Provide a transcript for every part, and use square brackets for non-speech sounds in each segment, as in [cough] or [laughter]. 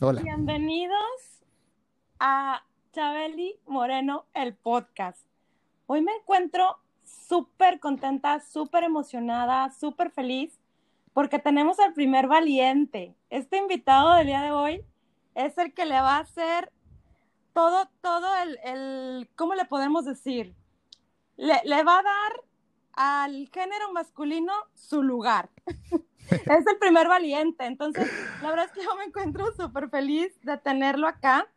Hola. Bienvenidos a Chabeli Moreno, el podcast. Hoy me encuentro súper contenta, súper emocionada, súper feliz porque tenemos al primer valiente. Este invitado del día de hoy es el que le va a hacer todo, todo el, el ¿cómo le podemos decir? Le, le va a dar al género masculino su lugar. [laughs] es el primer valiente. Entonces, la verdad es que yo me encuentro súper feliz de tenerlo acá.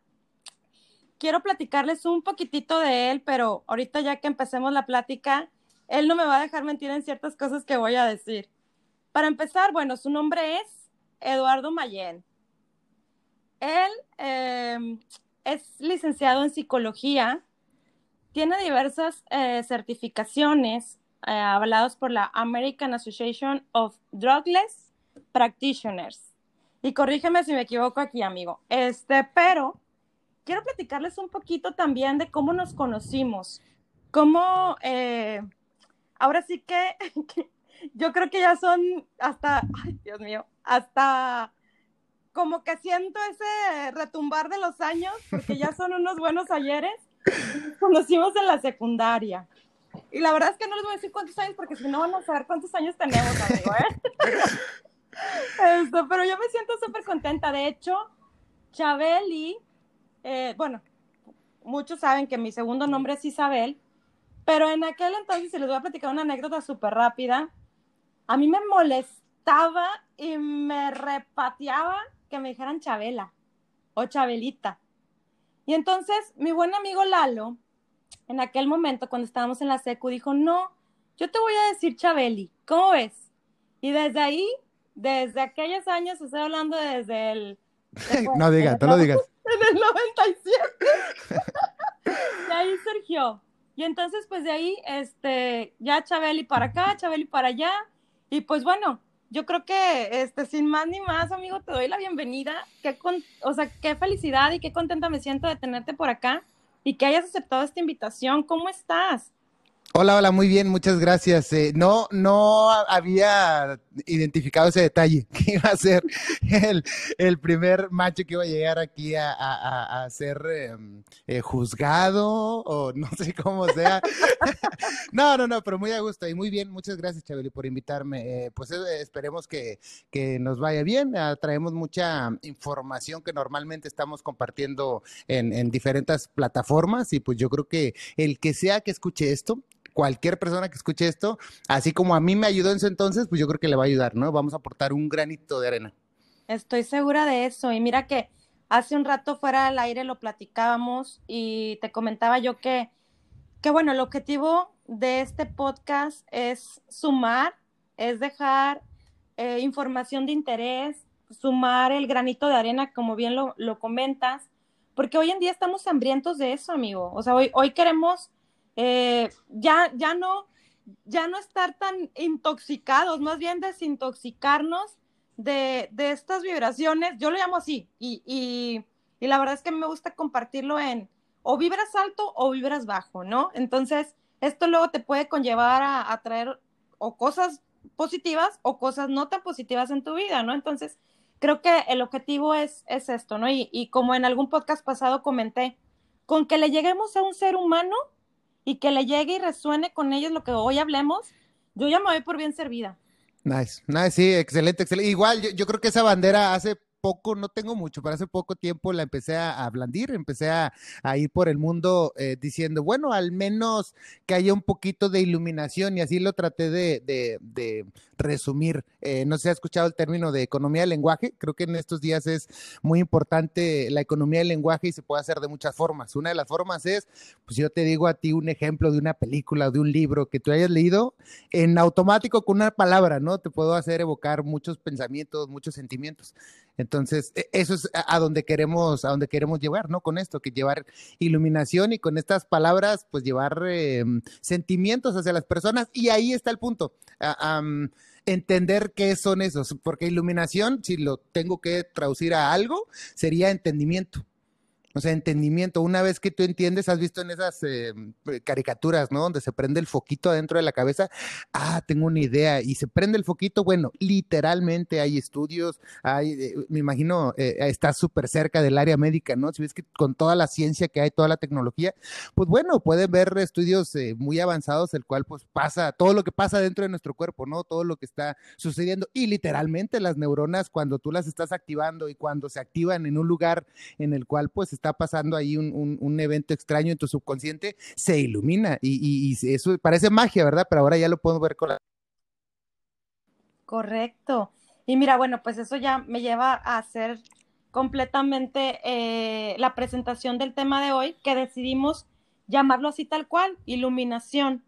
Quiero platicarles un poquitito de él, pero ahorita ya que empecemos la plática, él no me va a dejar mentir en ciertas cosas que voy a decir. Para empezar, bueno, su nombre es Eduardo Mayen. Él eh, es licenciado en psicología, tiene diversas eh, certificaciones eh, avalados por la American Association of Drugless Practitioners. Y corrígeme si me equivoco aquí, amigo. Este, pero quiero platicarles un poquito también de cómo nos conocimos. Cómo, eh, ahora sí que, [laughs] yo creo que ya son hasta, ay, Dios mío, hasta como que siento ese retumbar de los años, porque ya son unos buenos ayeres. Conocimos en la secundaria. Y la verdad es que no les voy a decir cuántos años, porque si no van a saber cuántos años tenemos, amigo, ¿eh? [laughs] Esto, pero yo me siento súper contenta. De hecho, Chabeli, eh, bueno, muchos saben que mi segundo nombre es Isabel, pero en aquel entonces, si les voy a platicar una anécdota súper rápida, a mí me molestaba y me repateaba que me dijeran Chabela o Chabelita. Y entonces mi buen amigo Lalo, en aquel momento cuando estábamos en la secu, dijo, no, yo te voy a decir Chabeli, ¿cómo ves? Y desde ahí, desde aquellos años, estoy hablando desde el... [laughs] Desde, no digas, no lo digas. [laughs] En el 97. [laughs] de ahí surgió. Y entonces, pues de ahí, este, ya Chabeli para acá, Chabeli para allá. Y pues bueno, yo creo que, este, sin más ni más, amigo, te doy la bienvenida. Qué con, o sea, qué felicidad y qué contenta me siento de tenerte por acá y que hayas aceptado esta invitación. ¿Cómo estás? Hola, hola, muy bien, muchas gracias. Eh, no, no había identificado ese detalle, [laughs] que iba a ser el, el primer macho que iba a llegar aquí a, a, a ser eh, eh, juzgado o [laughs] no sé cómo sea. [laughs] no, no, no, pero muy a gusto y muy bien. Muchas gracias, Chabeli, por invitarme. pues esperemos que, que, nos vaya bien. Ah, traemos mucha información que normalmente estamos compartiendo en, en diferentes plataformas y pues yo creo que el que sea que escuche esto, cualquier persona que escuche esto, así como a mí me ayudó en su entonces, pues yo creo que le va a ayudar, ¿no? Vamos a aportar un granito de arena. Estoy segura de eso. Y mira que hace un rato fuera del aire lo platicábamos y te comentaba yo que, que bueno, el objetivo de este podcast es sumar, es dejar eh, información de interés, sumar el granito de arena, como bien lo, lo comentas, porque hoy en día estamos hambrientos de eso, amigo. O sea, hoy, hoy queremos eh, ya, ya, no, ya no estar tan intoxicados, más bien desintoxicarnos de, de estas vibraciones, yo lo llamo así, y, y, y, la verdad es que me gusta compartirlo en o vibras alto o vibras bajo, ¿no? Entonces, esto luego te puede conllevar a, a traer o cosas positivas o cosas no tan positivas en tu vida, ¿no? Entonces, creo que el objetivo es, es esto, ¿no? Y, y como en algún podcast pasado comenté, con que le lleguemos a un ser humano, y que le llegue y resuene con ellos lo que hoy hablemos, yo ya me voy por bien servida. Nice, nice, sí, excelente, excelente. Igual, yo, yo creo que esa bandera hace poco, no tengo mucho, pero hace poco tiempo la empecé a, a blandir, empecé a, ir por el mundo eh, diciendo, bueno, al menos que haya un poquito de iluminación y así lo traté de, resumir. Eh, no sé si ha escuchado el término de economía del lenguaje, creo que en estos días es muy importante la economía del lenguaje y se puede hacer de muchas formas. Una de las formas es, pues yo te digo a ti un ejemplo de una película, de un libro que tú hayas leído, en automático con una palabra, ¿no? Te puedo hacer evocar muchos pensamientos, muchos sentimientos. Entonces, eso es a donde queremos, a donde queremos llevar, ¿no? Con esto, que llevar iluminación y con estas palabras, pues llevar eh, sentimientos hacia las personas. Y ahí está el punto. Um, entender qué son esos, porque iluminación, si lo tengo que traducir a algo, sería entendimiento. O sea, entendimiento. Una vez que tú entiendes, has visto en esas eh, caricaturas, ¿no? Donde se prende el foquito adentro de la cabeza. Ah, tengo una idea. Y se prende el foquito. Bueno, literalmente hay estudios. Hay, eh, me imagino, eh, está súper cerca del área médica, ¿no? Si ves que con toda la ciencia que hay, toda la tecnología, pues bueno, pueden ver estudios muy avanzados, el cual pues pasa, todo lo que pasa dentro de nuestro cuerpo, ¿no? Todo lo que está sucediendo. Y literalmente las neuronas, cuando tú las estás activando y cuando se activan en un lugar en el cual pues está pasando ahí un, evento extraño en tu subconsciente, se ilumina y, eso parece magia, ¿verdad? Pero ahora ya lo puedo ver con la... Correcto. Y mira, bueno, pues eso ya me lleva a hacer completamente eh, la presentación del tema de hoy, que decidimos llamarlo así tal cual, iluminación.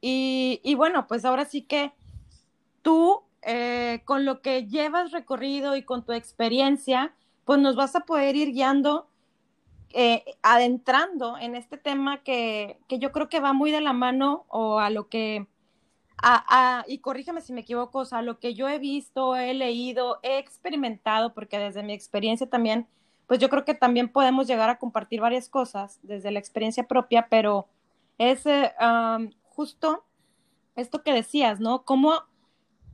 Y, bueno, pues ahora sí que tú, eh, con lo que llevas recorrido y con tu experiencia, pues nos vas a poder ir guiando, eh, adentrando en este tema que, yo creo que va muy de la mano o a lo que, y corrígeme si me equivoco, o sea, a lo que yo he visto, he leído, he experimentado, porque desde mi experiencia también, pues yo creo que también podemos llegar a compartir varias cosas desde la experiencia propia, pero es eh, justo esto que decías, ¿no? ¿Cómo,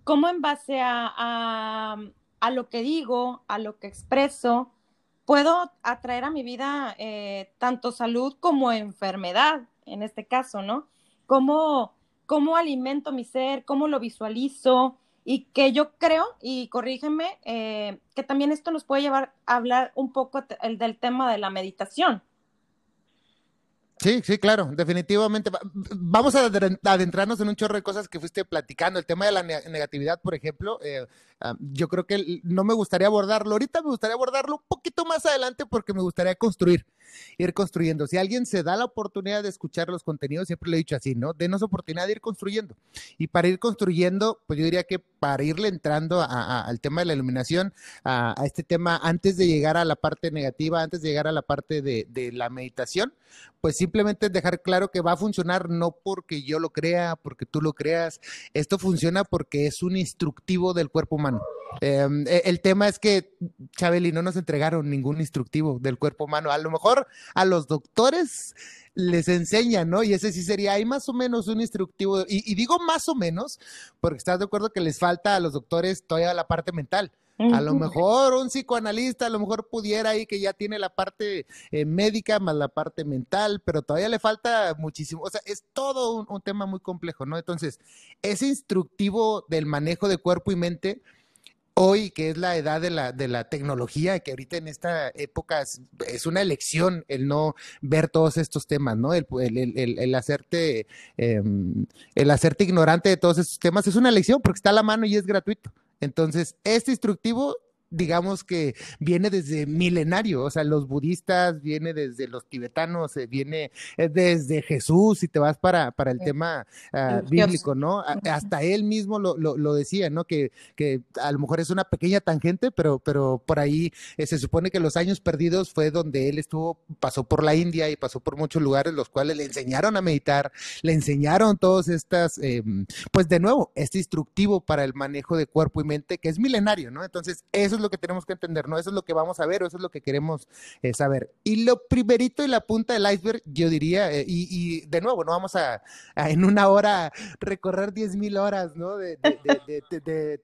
cómo en base a a lo que digo, a lo que expreso, puedo atraer a mi vida eh, tanto salud como enfermedad, en este caso, ¿no? Cómo, cómo alimento mi ser, cómo lo visualizo y que yo creo, y corrígeme, eh, que también esto nos puede llevar a hablar un poco del tema de la meditación. Sí, sí, claro, definitivamente. Vamos a adentrarnos en un chorro de cosas que fuiste platicando. El tema de la negatividad, por ejemplo, eh, yo creo que no me gustaría abordarlo ahorita, me gustaría abordarlo un poquito más adelante porque me gustaría construir, ir construyendo. Si alguien se da la oportunidad de escuchar los contenidos, siempre lo he dicho así, ¿no? Denos oportunidad de ir construyendo. Y para ir construyendo, pues yo diría que para irle entrando al tema de la iluminación, a, este tema, antes de llegar a la parte negativa, antes de llegar a la parte de, de la meditación, pues simplemente dejar claro que va a funcionar no porque yo lo crea, porque tú lo creas, esto funciona porque es un instructivo del cuerpo humano. Em, e, el tema es que, Chabeli, no nos entregaron ningún instructivo del cuerpo humano. A lo mejor a los doctores les enseñan, ¿no? Y ese sí sería, hay más o menos un instructivo, y, y digo más o menos, porque estás de acuerdo que les falta a los doctores toda la parte mental. A lo mejor un psicoanalista, a lo mejor pudiera ahí que ya tiene la parte eh, médica más la parte mental, pero todavía le falta muchísimo. O sea, es todo un, tema muy complejo, ¿no? Entonces, ese instructivo del manejo de cuerpo y mente, hoy que es la edad de la, de la tecnología, que ahorita en esta época es, una elección el no ver todos estos temas, ¿no? El, el, hacerte, em, el hacerte ignorante de todos estos temas es una elección porque está a la mano y es gratuito. Entonces, este instructivo digamos que viene desde milenario, o sea, los budistas, viene desde los tibetanos, eh, viene eh, desde Jesús, si te vas para, para el tema ah, bíblico, ¿no? hasta él mismo lo, lo, decía, ¿no? Que, que, a lo mejor es una pequeña tangente, pero, pero por ahí eh, se supone que los años perdidos fue donde él estuvo, pasó por la India y pasó por muchos lugares, los cuales le enseñaron a meditar, le enseñaron todas estas, em, pues de nuevo, este instructivo para el manejo de cuerpo y mente, que es milenario, ¿no? Entonces, eso lo que tenemos que entender, ¿no? Eso es lo que vamos a ver, eso es lo que queremos eh, saber. Y lo primerito y la punta del iceberg, yo diría, eh, y, de nuevo, no vamos a, en una hora recorrer 10 mil horas, ¿no? De,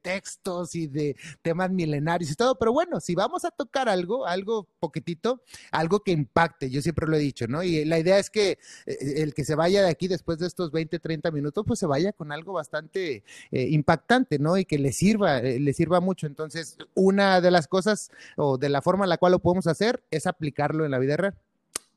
textos y de temas milenarios y todo, pero bueno, si vamos a tocar algo, algo poquitito, algo que impacte, yo siempre lo he dicho, ¿no? Y la idea es que eh, el que se vaya de aquí después de estos 20, 30 minutos, pues se vaya con algo bastante impactante, ¿no? Y que le sirva, le sirva mucho. Entonces, una de las cosas o de la forma en la cual lo podemos hacer es aplicarlo en la vida real.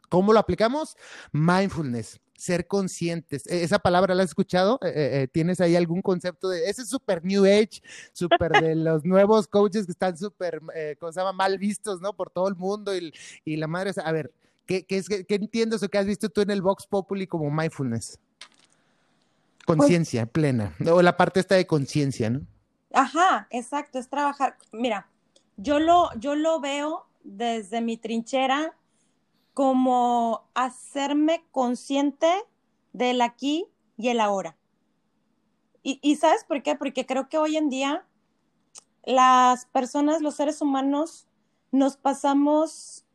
¿Cómo lo aplicamos? Mindfulness, ser conscientes. E, esa palabra la has escuchado. Eh, eh, eh, ¿Tienes ahí algún concepto de ese super new age, súper de [laughs] los nuevos coaches que están súper, ¿cómo se llama? Mal vistos, ¿no? Por todo el mundo y, y la madre. A ver, ¿qué, qué, qué entiendes o qué has visto tú en el Vox Populi como mindfulness? Conciencia plena. O la parte esta de conciencia, ¿no? Ajá, exacto, es trabajar. Mira, yo lo, yo lo veo desde mi trinchera como hacerme consciente del aquí y el ahora. Y, y, ¿sabes por qué? Porque creo que hoy en día las personas, los seres humanos, nos pasamos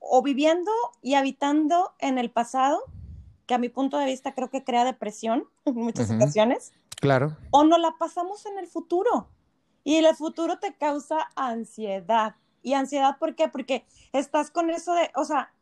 o viviendo y habitando en el pasado, que a mi punto de vista creo que crea depresión en muchas ocasiones. Claro. O no la pasamos en el futuro. Y el futuro te causa ansiedad. ¿Y ansiedad por qué? Porque estás con eso de, o sea,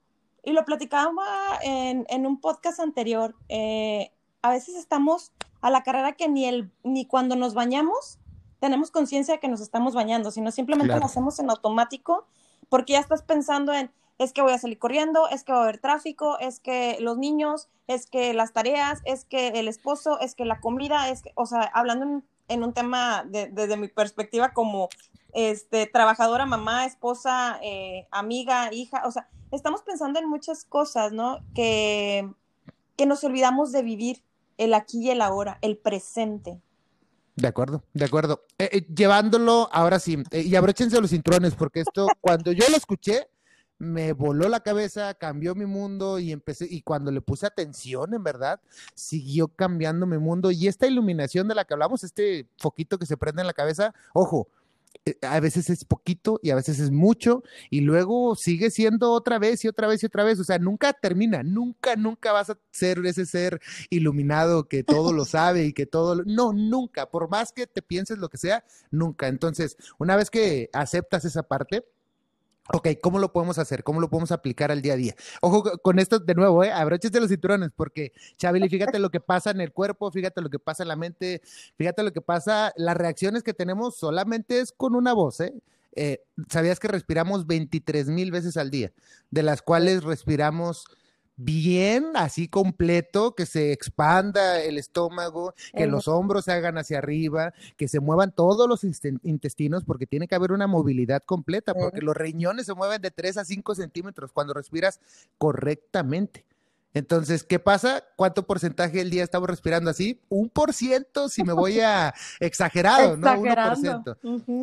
y lo platicaba en, en un podcast anterior, eh, a veces estamos a la carrera que ni, el, ni cuando nos bañamos tenemos conciencia de que nos estamos bañando, sino simplemente lo hacemos en automático porque ya estás pensando en, es que voy a salir corriendo, es que va a haber tráfico, es que los niños, es que las tareas, es que el esposo, es que la comida, es que, o sea, hablando en, un tema desde mi perspectiva como este, trabajadora, mamá, esposa, eh, amiga, hija, o sea, estamos pensando en muchas cosas, ¿no? Que, que nos olvidamos de vivir el aquí y el ahora, el presente. De acuerdo, de acuerdo. Eh, eh, llevándolo, ahora sí, y abróchense los cinturones, porque esto, cuando yo lo escuché, me voló la cabeza, cambió mi mundo y empecé, y cuando le puse atención, en verdad, siguió cambiando mi mundo. Y esta iluminación de la que hablamos, este foquito que se prende en la cabeza, ojo, eh, a veces es poquito y a veces es mucho y luego sigue siendo otra vez y otra vez y otra vez, o sea, nunca termina, nunca, nunca vas a ser ese ser iluminado que todo lo sabe y que todo, lo... no, nunca, por más que te pienses lo que sea, nunca. Entonces, una vez que aceptas esa parte, Ok, ¿cómo lo podemos hacer? ¿Cómo lo podemos aplicar al día a día? Ojo con esto de nuevo, ¿eh? de los cinturones, porque Chabeli, fíjate lo que pasa en el cuerpo, fíjate lo que pasa en la mente, fíjate lo que pasa, las reacciones que tenemos solamente es con una voz, ¿eh? eh sabías que respiramos 23 mil veces al día, de las cuales respiramos bien, así completo, que se expanda el estómago, que los hombros se hagan hacia arriba, que se muevan todos los intestinos, porque tiene que haber una movilidad completa, porque los riñones se mueven de 3 a 5 centímetros cuando respiras correctamente. Entonces, ¿qué pasa? ¿Cuánto porcentaje del día estamos respirando así? Un por ciento, si me voy a [laughs] exagerado, ¿no? Uno por ciento.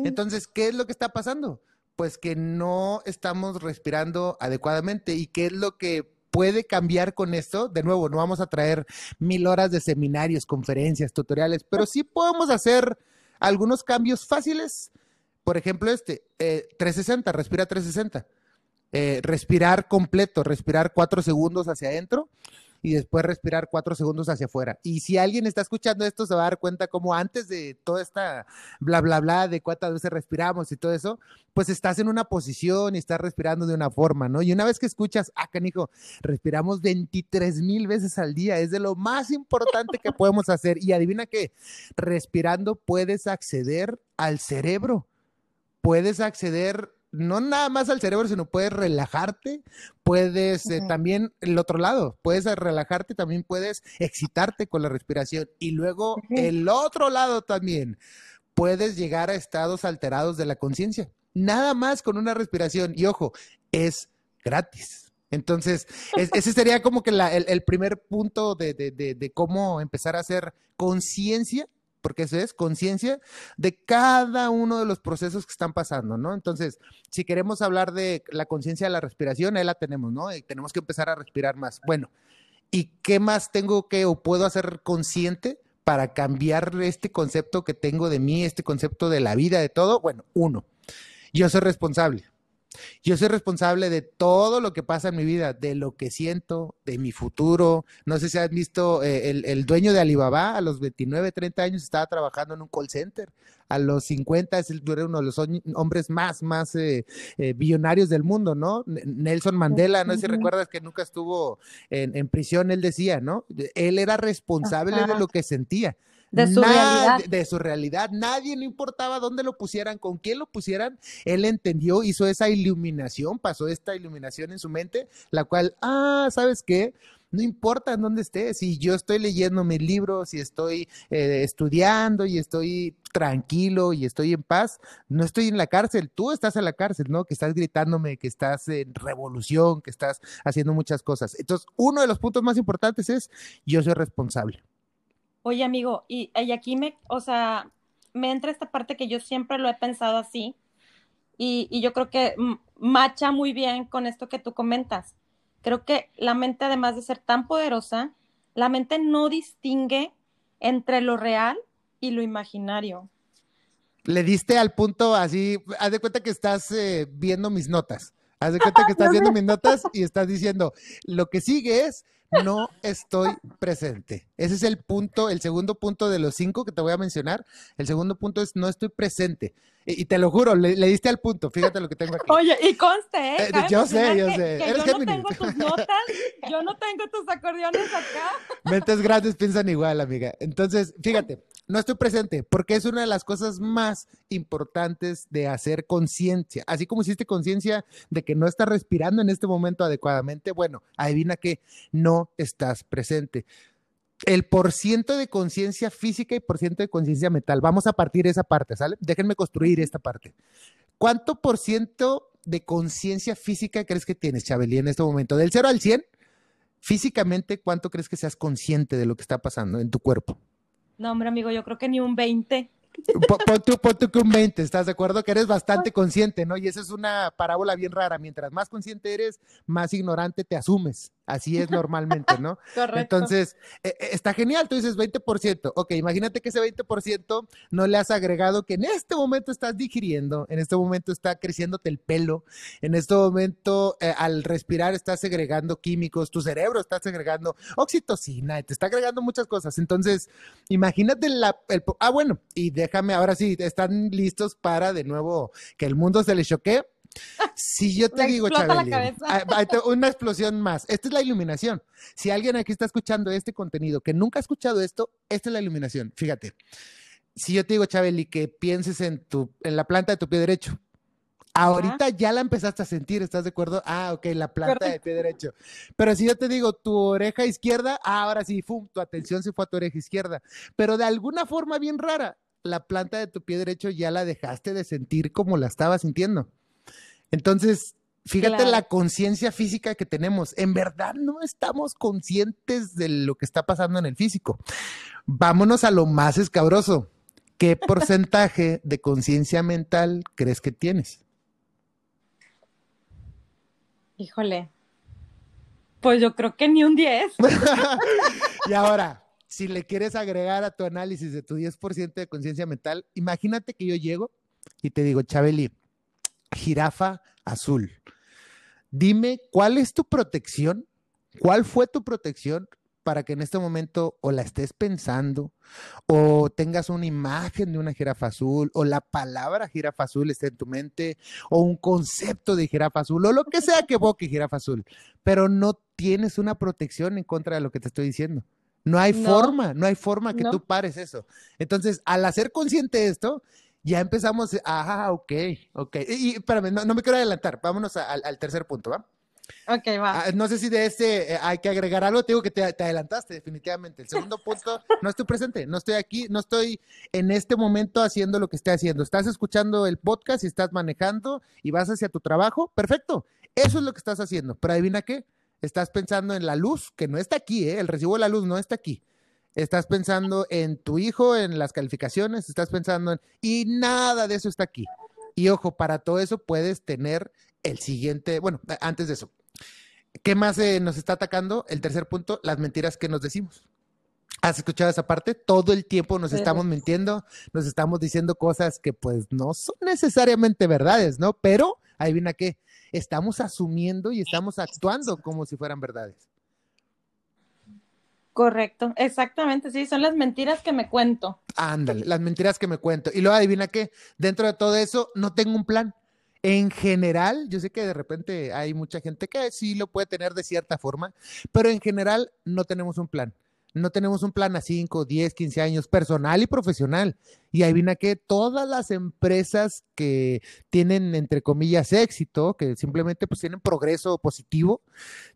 Entonces, ¿qué es lo que está pasando? Pues que no estamos respirando adecuadamente. ¿Y qué es lo que puede cambiar con esto. De nuevo, no vamos a traer mil horas de seminarios, conferencias, tutoriales, pero sí podemos hacer algunos cambios fáciles. Por ejemplo, este, 360, eh, respira 360. Eh, respirar completo, respirar cuatro segundos hacia adentro y después respirar cuatro segundos hacia afuera. Y si alguien está escuchando esto, se va a dar cuenta como antes de toda esta bla, bla, bla, de cuántas veces respiramos y todo eso, pues estás en una posición y estás respirando de una forma, ¿no? Y una vez que escuchas, ah, canijo, respiramos 23 mil veces al día, es de lo más importante que podemos hacer. Y adivina qué, respirando puedes acceder al cerebro, puedes acceder no nada más al cerebro, sino puedes relajarte, puedes eh, también el otro lado, puedes relajarte, también puedes excitarte con la respiración. Y luego el otro lado también, puedes llegar a estados alterados de la conciencia, nada más con una respiración. Y ojo, es gratis. Entonces, ese [laughs] sería como que el, primer punto de, de cómo empezar a hacer conciencia porque eso es conciencia de cada uno de los procesos que están pasando, ¿no? Entonces, si queremos hablar de la conciencia de la respiración, ahí la tenemos, ¿no? Y tenemos que empezar a respirar más. Bueno, ¿y qué más tengo que o puedo hacer consciente para cambiar este concepto que tengo de mí, este concepto de la vida, de todo? Bueno, uno, yo soy responsable. Yo soy responsable de todo lo que pasa en mi vida, de lo que siento, de mi futuro. No sé si has visto eh, el, dueño de Alibaba, a los 29, 30 años estaba trabajando en un call center. A los 50 es uno de los hombres más, más eh, eh, billonarios del mundo, ¿no? Nelson Mandela, no sé si recuerdas que nunca estuvo en, en prisión, él decía, ¿no? Él era responsable de lo que sentía. De su realidad. De su realidad. Nadie, no importaba dónde lo pusieran, con quién lo pusieran, él entendió, hizo esa iluminación, pasó esta iluminación en su mente, la cual, ah, ¿sabes qué? No importa en dónde estés, si yo estoy leyendo mis libros, si estoy eh, estudiando y estoy tranquilo y estoy en paz, no estoy en la cárcel, tú estás en la cárcel, ¿no? Que estás gritándome, que estás en revolución, que estás haciendo muchas cosas. Entonces, uno de los puntos más importantes es, yo soy responsable. Oye, amigo, y, aquí me, o sea, me entra esta parte que yo siempre lo he pensado así, y, yo creo que macha muy bien con esto que tú comentas. Creo que la mente, además de ser tan poderosa, la mente no distingue entre lo real y lo imaginario. Le diste al punto así, haz de cuenta que estás eh, viendo mis notas Haz de cuenta que estás viendo mis notas y estás diciendo, lo que sigue es, no estoy presente. Ese es el punto, el segundo punto de los cinco que te voy a mencionar. El segundo punto es, no estoy presente. Y, te lo juro, le, diste al punto. Fíjate lo que tengo aquí. [laughs] Oye, y conste, ¿eh? eh yo sé, yo sé. yo no tengo tus [laughs] notas, yo no tengo tus acordeones acá. Mentes grandes piensan igual, amiga. Entonces, fíjate, no estoy presente porque es una de las cosas más importantes de hacer conciencia. Así como hiciste conciencia de que no estás respirando en este momento adecuadamente, bueno, adivina que no estás presente el porciento de conciencia física y porciento de conciencia mental. Vamos a partir esa parte, ¿sale? Déjenme construir esta parte. ¿Cuánto por ciento de conciencia física crees que tienes, Chabeli, en este momento? Del 0 al 100, físicamente, ¿cuánto crees que seas consciente de lo que está pasando en tu cuerpo? No, hombre, amigo, yo creo que ni un 20. Pon tú, pon tú que un 20, ¿estás de acuerdo? Que eres bastante consciente, ¿no? Y esa es una parábola bien rara. Mientras más consciente eres, más ignorante te asumes. Así es normalmente, ¿no? [laughs] Correcto. Entonces, eh, eh, está genial, tú dices 20%. Ok, imagínate que ese 20% no le has agregado que en este momento estás digiriendo, en este momento está creciéndote el pelo, en este momento eh, al respirar estás segregando químicos, tu cerebro está segregando oxitocina, te está agregando muchas cosas. Entonces, imagínate la... El, ah, bueno, y déjame, ahora sí, están listos para de nuevo que el mundo se le choquee. Si yo te [laughs] digo, Chabeli, ah, una explosión más. Esta es la iluminación. Si alguien aquí está escuchando este contenido que nunca ha escuchado esto, esta es la iluminación. Fíjate. Si yo te digo, Chabeli, que pienses en tu, en la planta de tu pie derecho, Ahorita ya la empezaste a sentir, ¿estás de acuerdo? Ah, ok, la planta de pie derecho. Pero si yo te digo tu oreja izquierda, ah, ahora sí, ¡fum! tu atención se fue a tu oreja izquierda. Pero de alguna forma bien rara, la planta de tu pie derecho ya la dejaste de sentir como la estaba sintiendo. Entonces, fíjate la conciencia física que tenemos. En verdad no estamos conscientes de lo que está pasando en el físico. Vámonos a lo más escabroso. ¿Qué porcentaje de conciencia mental crees que tienes? Híjole. Pues yo creo que ni un 10. [laughs] y ahora, si le quieres agregar a tu análisis de tu 10% de conciencia mental, imagínate que yo llego y te digo, Chabeli, jirafa azul. Dime, ¿cuál es tu protección? ¿Cuál fue tu protección para que en este momento o la estés pensando o tengas una imagen de una jirafa azul o la palabra jirafa azul esté en tu mente o un concepto de jirafa azul o lo que sea que evoque jirafa azul, pero no tienes una protección en contra de lo que te estoy diciendo. No hay forma, no hay forma que tú pares eso. Entonces, al hacer consciente esto, ya empezamos, ah, ok, ok. Y, espérame, no, me quiero adelantar, vámonos al tercer punto, ¿va? Ok, va. Ah, no sé si de este eh, hay que agregar algo, te digo que te, adelantaste definitivamente. El segundo [laughs] punto, no estoy presente, no estoy aquí, no estoy en este momento haciendo lo que estoy haciendo. Estás escuchando el podcast y estás manejando y vas hacia tu trabajo, perfecto. Eso es lo que estás haciendo, pero adivina qué, estás pensando en la luz, que no está aquí, ¿eh? el recibo de la luz no está aquí estás pensando en tu hijo, en las calificaciones, estás pensando en... Y nada de eso está aquí. Y ojo, para todo eso puedes tener el siguiente, bueno, antes de eso, ¿qué más eh, nos está atacando? El tercer punto, las mentiras que nos decimos. ¿Has escuchado esa parte? Todo el tiempo nos estamos mintiendo, nos estamos diciendo cosas que pues no son necesariamente verdades, ¿no? Pero, adivina qué, estamos asumiendo y estamos actuando como si fueran verdades. Correcto, exactamente, sí, son las mentiras que me cuento. Ándale, las mentiras que me cuento. Y luego adivina qué, dentro de todo eso no tengo un plan. En general, yo sé que de repente hay mucha gente que sí lo puede tener de cierta forma, pero en general no tenemos un plan. No tenemos un plan a 5, 10, 15 años, personal y profesional. Y adivina que todas las empresas que tienen, entre comillas, éxito, que simplemente pues tienen progreso positivo,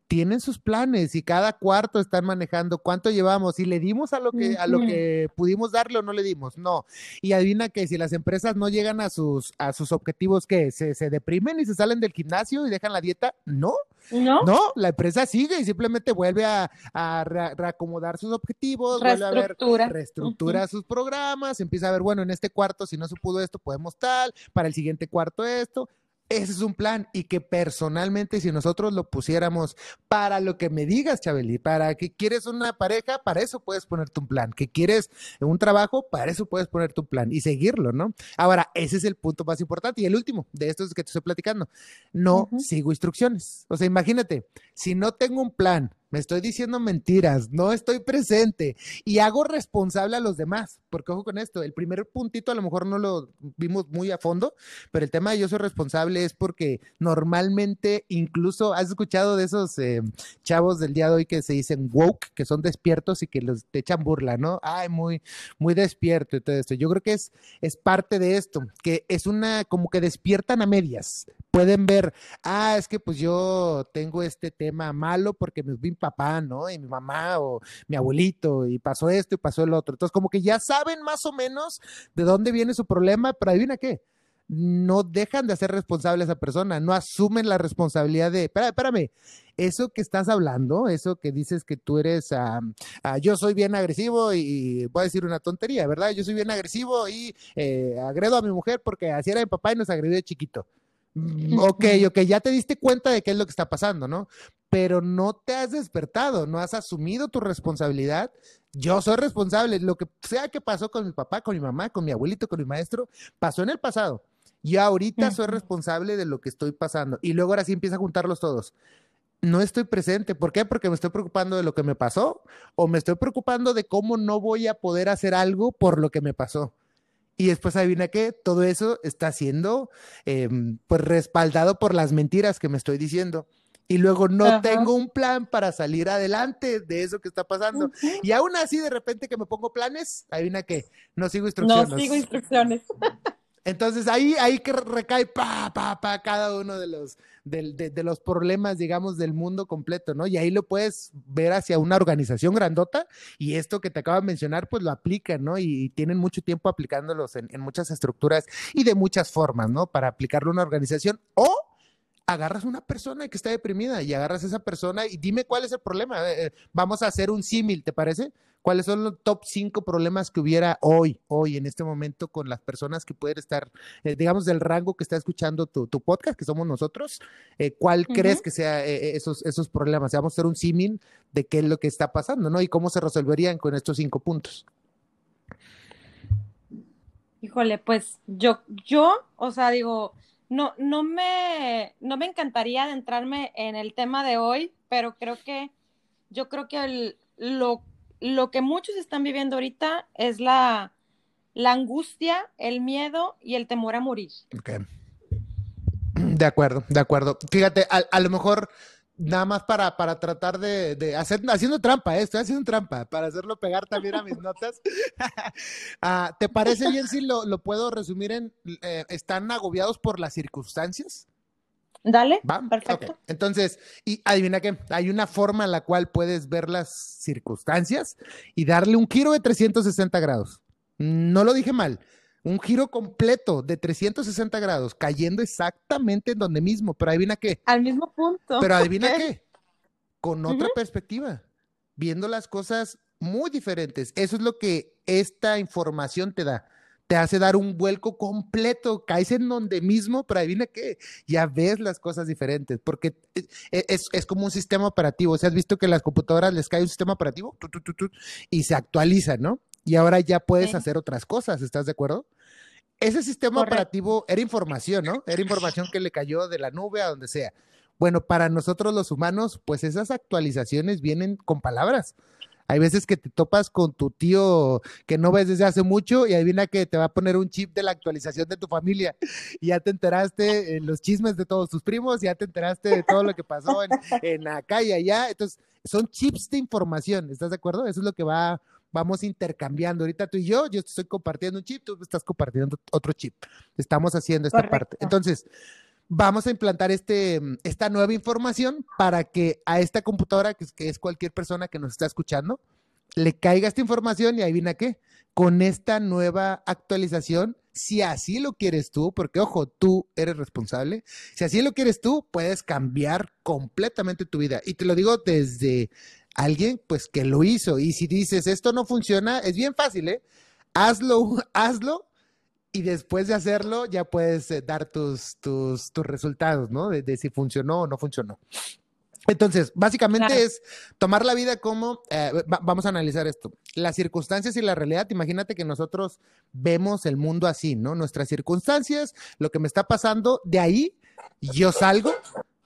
tienen sus planes y cada cuarto están manejando cuánto llevamos y le dimos a lo que a lo que pudimos darle o no le dimos no. Y adivina que si las empresas no llegan a sus a sus objetivos que se, se deprimen y se salen del gimnasio y dejan la dieta no. No no la empresa sigue y simplemente vuelve a, a reacomodar sus objetivos vuelve a ver reestructura sus programas empieza a ver bueno en este cuarto si no se pudo esto podemos tal para el siguiente cuarto esto. Ese es un plan y que personalmente si nosotros lo pusiéramos para lo que me digas, Chabeli, para que quieres una pareja, para eso puedes ponerte un plan, que quieres un trabajo, para eso puedes ponerte un plan y seguirlo, ¿no? Ahora, ese es el punto más importante. Y el último de estos que te estoy platicando, no sigo instrucciones. O sea, imagínate, si no tengo un plan, me estoy diciendo mentiras, no estoy presente y hago responsable a los demás, porque ojo con esto, el primer puntito a lo mejor no lo vimos muy a fondo, pero el tema de yo soy responsable es porque normalmente incluso has escuchado de esos eh, chavos del día de hoy que se dicen woke, que son despiertos y que los te echan burla, ¿no? Ay, muy, muy despierto y todo esto. Yo creo que es, es parte de esto, que es una, como que despiertan a medias, pueden ver, ah, es que pues yo tengo este tema malo porque me papá, ¿no? Y mi mamá o mi abuelito y pasó esto y pasó el otro. Entonces, como que ya saben más o menos de dónde viene su problema, pero adivina qué, no dejan de hacer responsable a esa persona, no asumen la responsabilidad de, espérame, espérame, eso que estás hablando, eso que dices que tú eres, uh, yo soy bien agresivo y, voy a decir una tontería, ¿verdad? Yo soy bien agresivo y eh, agredo a mi mujer porque así era mi papá y nos agredió de chiquito. Mm, ok, ok, ya te diste cuenta de qué es lo que está pasando, ¿no? Pero no te has despertado, no has asumido tu responsabilidad. Yo soy responsable. Lo que sea que pasó con mi papá, con mi mamá, con mi abuelito, con mi maestro, pasó en el pasado. Y ahorita soy responsable de lo que estoy pasando. Y luego ahora sí empieza a juntarlos todos. No estoy presente. ¿Por qué? Porque me estoy preocupando de lo que me pasó o me estoy preocupando de cómo no voy a poder hacer algo por lo que me pasó. Y después adivina qué, todo eso está siendo em, pues respaldado por las mentiras que me estoy diciendo. Y luego no tengo un plan para salir adelante de eso que está pasando. Y aún así, de repente que me pongo planes, adivina qué, no sigo instrucciones. No sigo instrucciones. [laughs] Entonces ahí, ahí que recae pa, pa, pa, cada uno de los, de, de, los problemas, digamos, del mundo completo, ¿no? Y ahí lo puedes ver hacia una organización grandota y esto que te acabo de mencionar, pues lo aplican, ¿no? Y, tienen mucho tiempo aplicándolos en, en, muchas estructuras y de muchas formas, ¿no? Para aplicarlo a una organización o agarras una persona que está deprimida y agarras a esa persona y dime cuál es el problema. Eh, eh, vamos a hacer un símil, ¿te parece? ¿Cuáles son los top cinco problemas que hubiera hoy, hoy, en este momento, con las personas que pueden estar, eh, digamos, del rango que está escuchando tu, podcast, que somos nosotros? ¿Cuál crees que sea esos, esos problemas? Vamos a hacer un símil de qué es lo que está pasando, ¿no? Y cómo se resolverían con estos cinco puntos. Híjole, pues yo, yo, o sea, digo, no, no me, no me encantaría adentrarme en el tema de hoy, pero creo que, yo creo que lo, lo que muchos están viviendo ahorita es la, la angustia, el miedo y el temor a morir. [clears throat] De acuerdo, de acuerdo. Fíjate, a lo mejor nada más para, para tratar de, hacer, haciendo trampa, ¿eh? estoy haciendo trampa, para hacerlo pegar también a mis notas. [laughs] Ah, ¿Te parece bien si lo, puedo resumir en, eh, están agobiados por las circunstancias? Dale, perfecto. Entonces, y adivina qué, hay una forma en la cual puedes ver las circunstancias y darle un giro de 360 grados. No lo dije mal un giro completo de 360 grados, cayendo exactamente en donde mismo, pero adivina qué. Al mismo punto. Pero adivina qué, con otra perspectiva, viendo las cosas muy diferentes. Eso es lo que esta información te da. Te hace dar un vuelco completo, caes en donde mismo, pero adivina qué, ya ves las cosas diferentes, porque es, como un sistema operativo. O sea, has visto que a las computadoras les cae un sistema operativo y se actualiza, ¿no? Y ahora ya puedes hacer otras cosas, ¿estás de acuerdo? Ese sistema operativo era información, ¿no? Era información que le cayó de la nube a donde sea. Bueno, para nosotros los humanos, pues esas actualizaciones vienen con palabras. Hay veces que te topas con tu tío que no ves desde hace mucho y adivina que te va a poner un chip de la actualización de tu familia. Y ya te enteraste en los chismes de todos tus primos, ya te enteraste de todo lo que pasó en, en acá y allá. Entonces, son chips de información, ¿estás de acuerdo? Eso es lo que va vamos intercambiando. Ahorita tú y yo, yo estoy compartiendo un chip, tú estás compartiendo otro chip. Estamos haciendo esta parte. Entonces, vamos a implantar este, esta nueva información para que a esta computadora, que es, que es cualquier persona que nos está escuchando, le caiga esta información y adivina qué, con esta nueva actualización, si así lo quieres tú, porque ojo, tú eres responsable, si así lo quieres tú, puedes cambiar completamente tu vida. Y te lo digo desde alguien pues que lo hizo. Y si dices, esto no funciona, es bien fácil, ¿eh? Hazlo, [laughs] hazlo y después de hacerlo ya puedes eh, dar tus, tus, tus resultados, ¿no? De, si funcionó o no funcionó. Entonces, básicamente es tomar la vida como, eh, vamos a analizar esto, las circunstancias y la realidad, imagínate que nosotros vemos el mundo así, ¿no? Nuestras circunstancias, lo que me está pasando, de ahí yo salgo,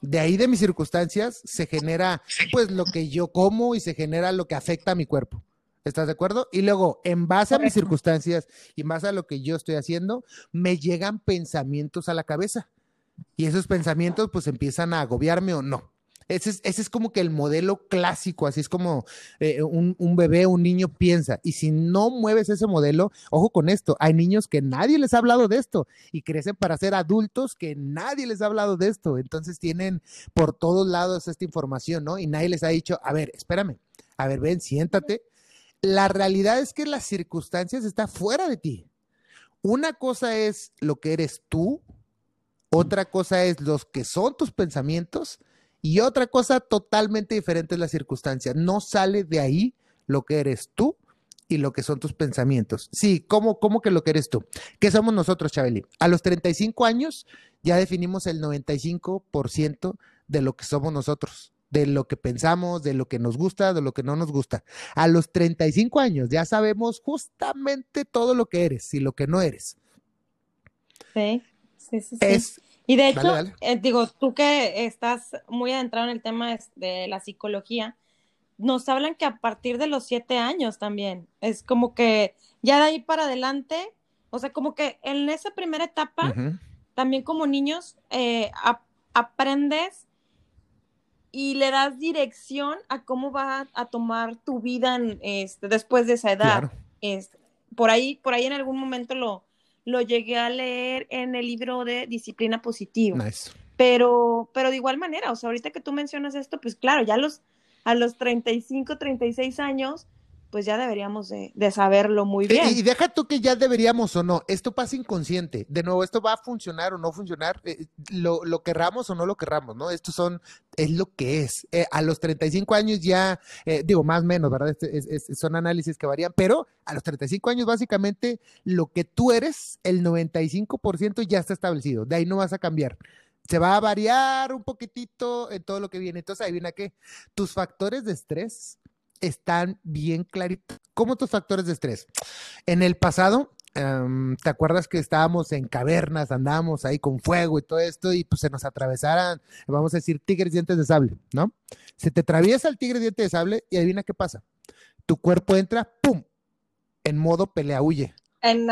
de ahí de mis circunstancias se genera pues lo que yo como y se genera lo que afecta a mi cuerpo. ¿Estás de acuerdo? Y luego, en base a mis circunstancias y en base a lo que yo estoy haciendo, me llegan pensamientos a la cabeza. Y esos pensamientos pues empiezan a agobiarme o no. Ese es, ese es como que el modelo clásico, así es como eh, un, un, bebé, un niño piensa. Y si no mueves ese modelo, ojo con esto, hay niños que nadie les ha hablado de esto y crecen para ser adultos que nadie les ha hablado de esto. Entonces tienen por todos lados esta información, ¿no? Y nadie les ha dicho, a ver, espérame, a ver, ven, siéntate. La realidad es que las circunstancias están fuera de ti. Una cosa es lo que eres tú, otra cosa es los que son tus pensamientos y otra cosa totalmente diferente es la circunstancia. No sale de ahí lo que eres tú y lo que son tus pensamientos. Sí, ¿cómo, cómo que lo que eres tú? ¿Qué somos nosotros, Chabeli? A los 35 años ya definimos el 95% de lo que somos nosotros, de lo que pensamos, de lo que nos gusta, de lo que no nos gusta. A los 35 años ya sabemos justamente todo lo que eres y lo que no eres. Sí, sí, sí. Es y de hecho, eh, digo, tú que estás muy adentrado en el tema de, la psicología, nos hablan que a partir de los siete años también, es como que ya de ahí para adelante, o sea, como que en esa primera etapa, también como niños, eh, aprendes y le das dirección a cómo va a, tomar tu vida este, después de esa edad. Este, por ahí, por ahí en algún momento lo, lo llegué a leer en el libro de disciplina positiva. Pero, pero de igual manera, o sea, ahorita que tú mencionas esto, pues claro, ya los, a los 35, 36 años, pues ya deberíamos de, saberlo muy bien. Y, deja tú que ya deberíamos o no, esto pasa inconsciente. De nuevo, esto va a funcionar o no funcionar, eh, lo, lo, querramos o no lo querramos, ¿no? Esto son, es lo que es. Eh, a los 35 años ya, eh, digo, más o menos, ¿verdad? Este, son análisis que varían, pero a los 35 años básicamente lo que tú eres, el 95% ya está establecido, de ahí no vas a cambiar se va a variar un poquitito en todo lo que viene. Entonces, ahí viene que tus factores de estrés están bien claritos. ¿Cómo tus factores de estrés? En el pasado, em, ¿te acuerdas que estábamos en cavernas, andábamos ahí con fuego y todo esto y pues se nos atravesaran, vamos a decir, tigres dientes de sable, ¿no? Se te atraviesa el tigre diente de sable y adivina qué pasa. Tu cuerpo entra, ¡pum!, en modo pelea huye. En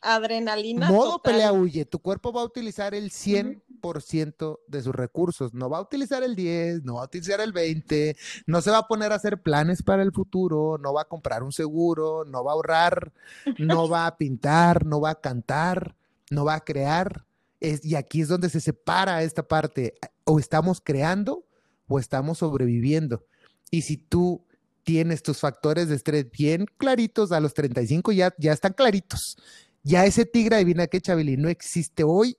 adrenalina. Modo pelea huye. Tu cuerpo va a utilizar el 100 ciento de sus recursos. No va a utilizar el 10, no va a utilizar el 20, no se va a poner a hacer planes para el futuro, no va a comprar un seguro, no va a ahorrar, no [laughs] va a pintar, no va a cantar, no va a crear. Es, y aquí es donde se separa esta parte. O estamos creando o estamos sobreviviendo. Y si tú tienes tus factores de estrés bien claritos, a los 35 ya, ya están claritos. Ya ese tigre, adivina qué, Chabeli, no existe hoy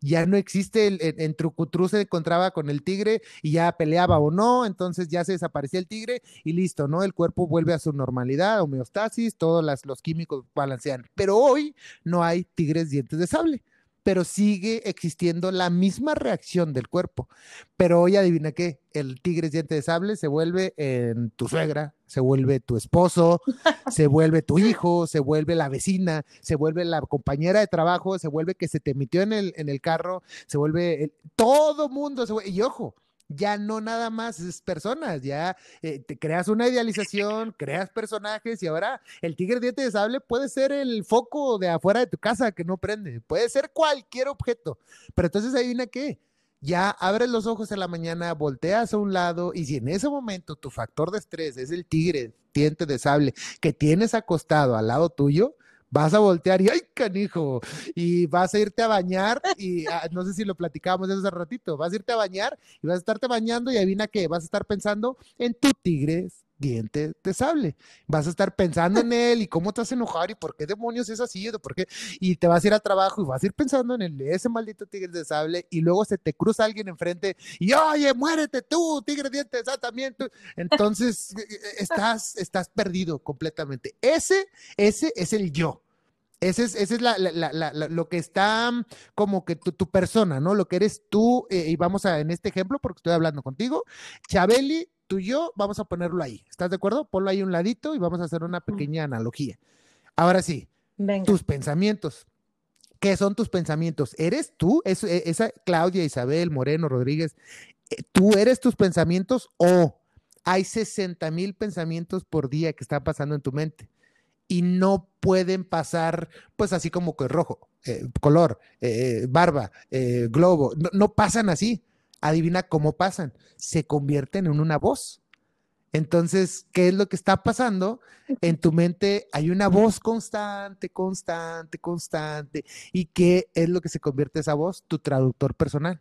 ya no existe, el, en, Trucutru se encontraba con el tigre y ya peleaba o no, entonces ya se desaparecía el tigre y listo, ¿no? El cuerpo vuelve a su normalidad, homeostasis, todos los químicos balancean. Pero hoy no hay tigres dientes de sable pero sigue existiendo la misma reacción del cuerpo. Pero hoy adivina qué, el tigre diente de sable se vuelve en tu suegra, se vuelve tu esposo, se vuelve tu hijo, se vuelve la vecina, se vuelve la compañera de trabajo, se vuelve que se te metió en el, en el carro, se vuelve todo mundo, se y ojo, ya no nada más es personas, ya eh, te creas una idealización, creas personajes y ahora el tigre diente de sable puede ser el foco de afuera de tu casa que no prende, puede ser cualquier objeto, pero entonces ahí viene que ya abres los ojos en la mañana, volteas a un lado y si en ese momento tu factor de estrés es el tigre diente de sable que tienes acostado al lado tuyo, vas a voltear y ¡ay, canijo! Y vas a irte a bañar y ah, no sé si lo platicábamos hace ratito, vas a irte a bañar y vas a estarte bañando y adivina qué, vas a estar pensando en tu tigre diente de sable. Vas a estar pensando en él y cómo te vas a enojar y por qué demonios es así, por qué, y te vas a ir al trabajo y vas a ir pensando en el, ese maldito tigre de sable y luego se te cruza alguien enfrente y oye, muérete tú, tigre diente de sable también tú. Entonces, e, e, estás, estás perdido completamente. Ese, ese es el yo. Ese es, ese es lo que está como que tu, tu, persona, ¿no? Lo que eres tú, eh, y vamos a, en este ejemplo, porque estoy hablando contigo, Chabeli, tú y yo, vamos a ponerlo ahí. ¿Estás de acuerdo? Ponlo ahí un ladito y vamos a hacer una pequeña analogía. Ahora sí, Venga. tus pensamientos. ¿Qué son tus pensamientos? ¿Eres tú? Es, e, esa Claudia, Isabel, Moreno, Rodríguez, eh, ¿tú eres tus pensamientos o hay 60 mil pensamientos por día que están pasando en tu mente? y no pueden pasar, pues así como que rojo, eh, color, eh, barba, eh, globo, no, no, pasan así. Adivina cómo pasan, se convierten en una voz. Entonces, ¿qué es lo que está pasando? En tu mente hay una voz constante, constante, constante. ¿Y qué es lo que se convierte esa voz? Tu traductor personal.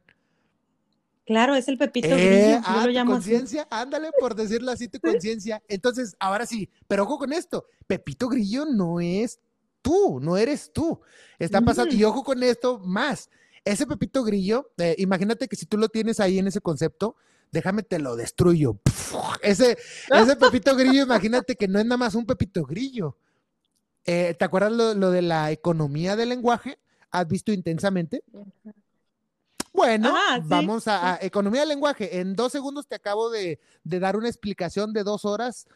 Claro, es el pepito eh, grillo. Yo ah, lo llamo conciencia, ándale por decirlo así, tu [laughs] conciencia. Entonces, ahora sí, pero ojo con esto, Pepito Grillo no es tú, no eres tú. Está pasando, y ojo con esto más. Ese Pepito Grillo, eh, imagínate que si tú lo tienes ahí en ese concepto, déjame te lo destruyo. [laughs] Ese, ese Pepito Grillo, imagínate que no es nada más un Pepito Grillo. Eh, ¿Te acuerdas lo, lo, de la economía del lenguaje? ¿Has visto intensamente? Bueno, ah, vamos a, economía del lenguaje. En dos segundos te acabo de, dar una explicación de dos horas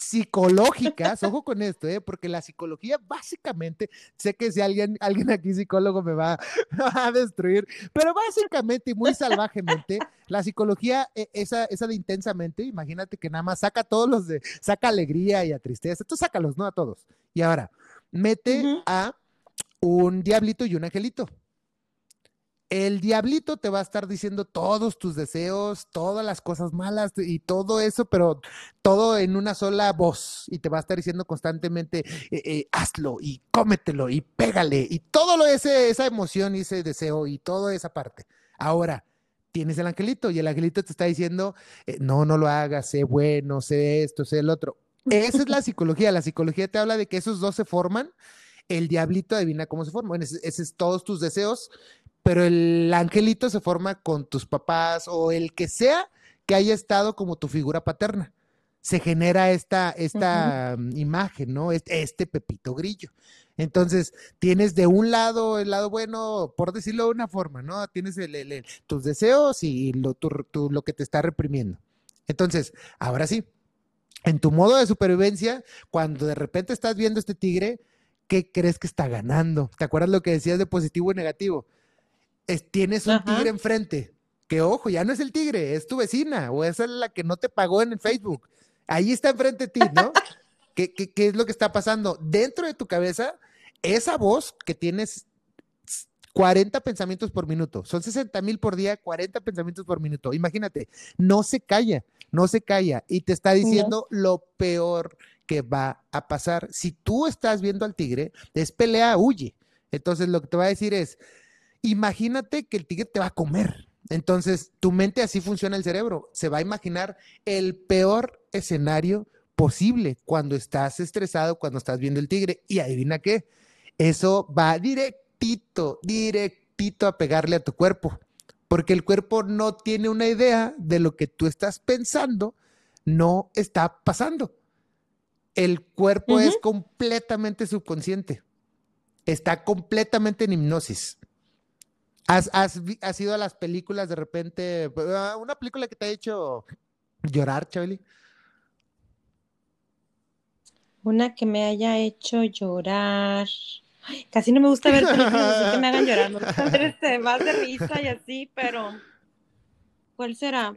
psicológicas, ojo con esto, ¿eh? porque la psicología básicamente, sé que si alguien, alguien aquí psicólogo [laughs] me va, a destruir, pero básicamente y muy salvajemente, la psicología, e, esa, esa de intensamente, imagínate que nada más saca todos los de, saca alegría y a tristeza, tú sácalos, ¿no? A todos. Y ahora, mete a un diablito y un angelito el diablito te va a estar diciendo todos tus deseos, todas las cosas malas y todo eso, pero todo en una sola voz. Y te va a estar diciendo constantemente, eh, eh, hazlo y cómetelo y pégale y todo lo ese, esa emoción y ese deseo y toda esa parte. Ahora, tienes el angelito y el angelito te está diciendo, eh, no, no lo hagas, sé bueno, sé esto, sé el otro. Esa es la psicología. La psicología te habla de que esos dos se forman. El diablito adivina cómo se forman. ese es todos tus deseos pero el angelito se forma con tus papás o el que sea que haya estado como tu figura paterna. Se genera esta, esta imagen, ¿no? Este, este, Pepito Grillo. Entonces, tienes de un lado el lado bueno, por decirlo de una forma, ¿no? Tienes tus deseos y lo, lo que te está reprimiendo. Entonces, ahora sí, en tu modo de supervivencia, cuando de repente estás viendo este tigre, ¿qué crees que está ganando? ¿Te acuerdas lo que decías de positivo y negativo? Tienes un tigre enfrente, que ojo, ya no es el tigre, es tu vecina o esa es la que no te pagó en el Facebook. Ahí está enfrente de ti, ¿no? [laughs] ¿Qué, qué, qué es lo que está pasando? Dentro de tu cabeza, esa voz que tienes 40 pensamientos por minuto. Son 60 mil por día, 40 pensamientos por minuto. Imagínate, no se calla, no se calla y te está diciendo lo peor que va a pasar. Si tú estás viendo al tigre, es pelea, huye. Entonces lo que te va a decir es, Imagínate que el tigre te va a comer. Entonces, tu mente así funciona el cerebro. Se va a imaginar el peor escenario posible cuando estás estresado, cuando estás viendo el tigre. Y adivina qué, eso va directito, directito a pegarle a tu cuerpo. Porque el cuerpo no tiene una idea de lo que tú estás pensando, no está pasando. El cuerpo es completamente subconsciente. Está completamente en hipnosis. ¿Has, has, ido a las películas de repente? Ah, ¿Una película que te ha hecho llorar, Chabeli? Una que me haya hecho llorar. casi no me gusta ver películas que me hagan llorar. Me gusta ver este, más de risa y así, pero ¿cuál será?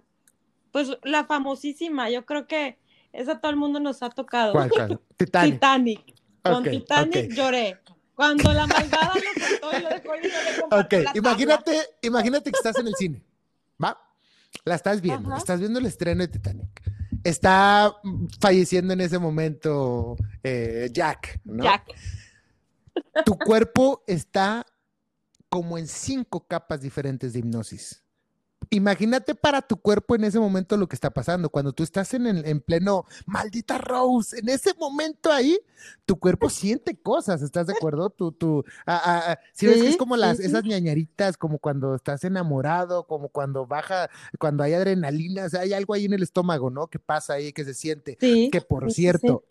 Pues la famosísima, yo creo que esa todo el mundo nos ha tocado. ¿Cuál, [laughs] Titanic. Titanic. Con Titanic lloré. Cuando la malvada lo soltó y lo dejó y le Ok, imagínate, imagínate que estás en el cine, ¿va? La estás viendo, estás viendo el estreno de Titanic. Está falleciendo en ese momento eh, Jack, ¿no? Jack. Tu cuerpo está como en cinco capas diferentes de hipnosis imagínate para tu cuerpo en ese momento lo que está pasando. Cuando tú estás en, en pleno, maldita Rose, en ese momento ahí, tu cuerpo siente cosas, ¿estás de acuerdo? Tú, tú, si ves que es como las, esas ñañaritas, como cuando estás enamorado, como cuando baja, cuando hay adrenalina, o sea, hay algo ahí en el estómago, ¿no? Que pasa ahí, que se siente. que por cierto,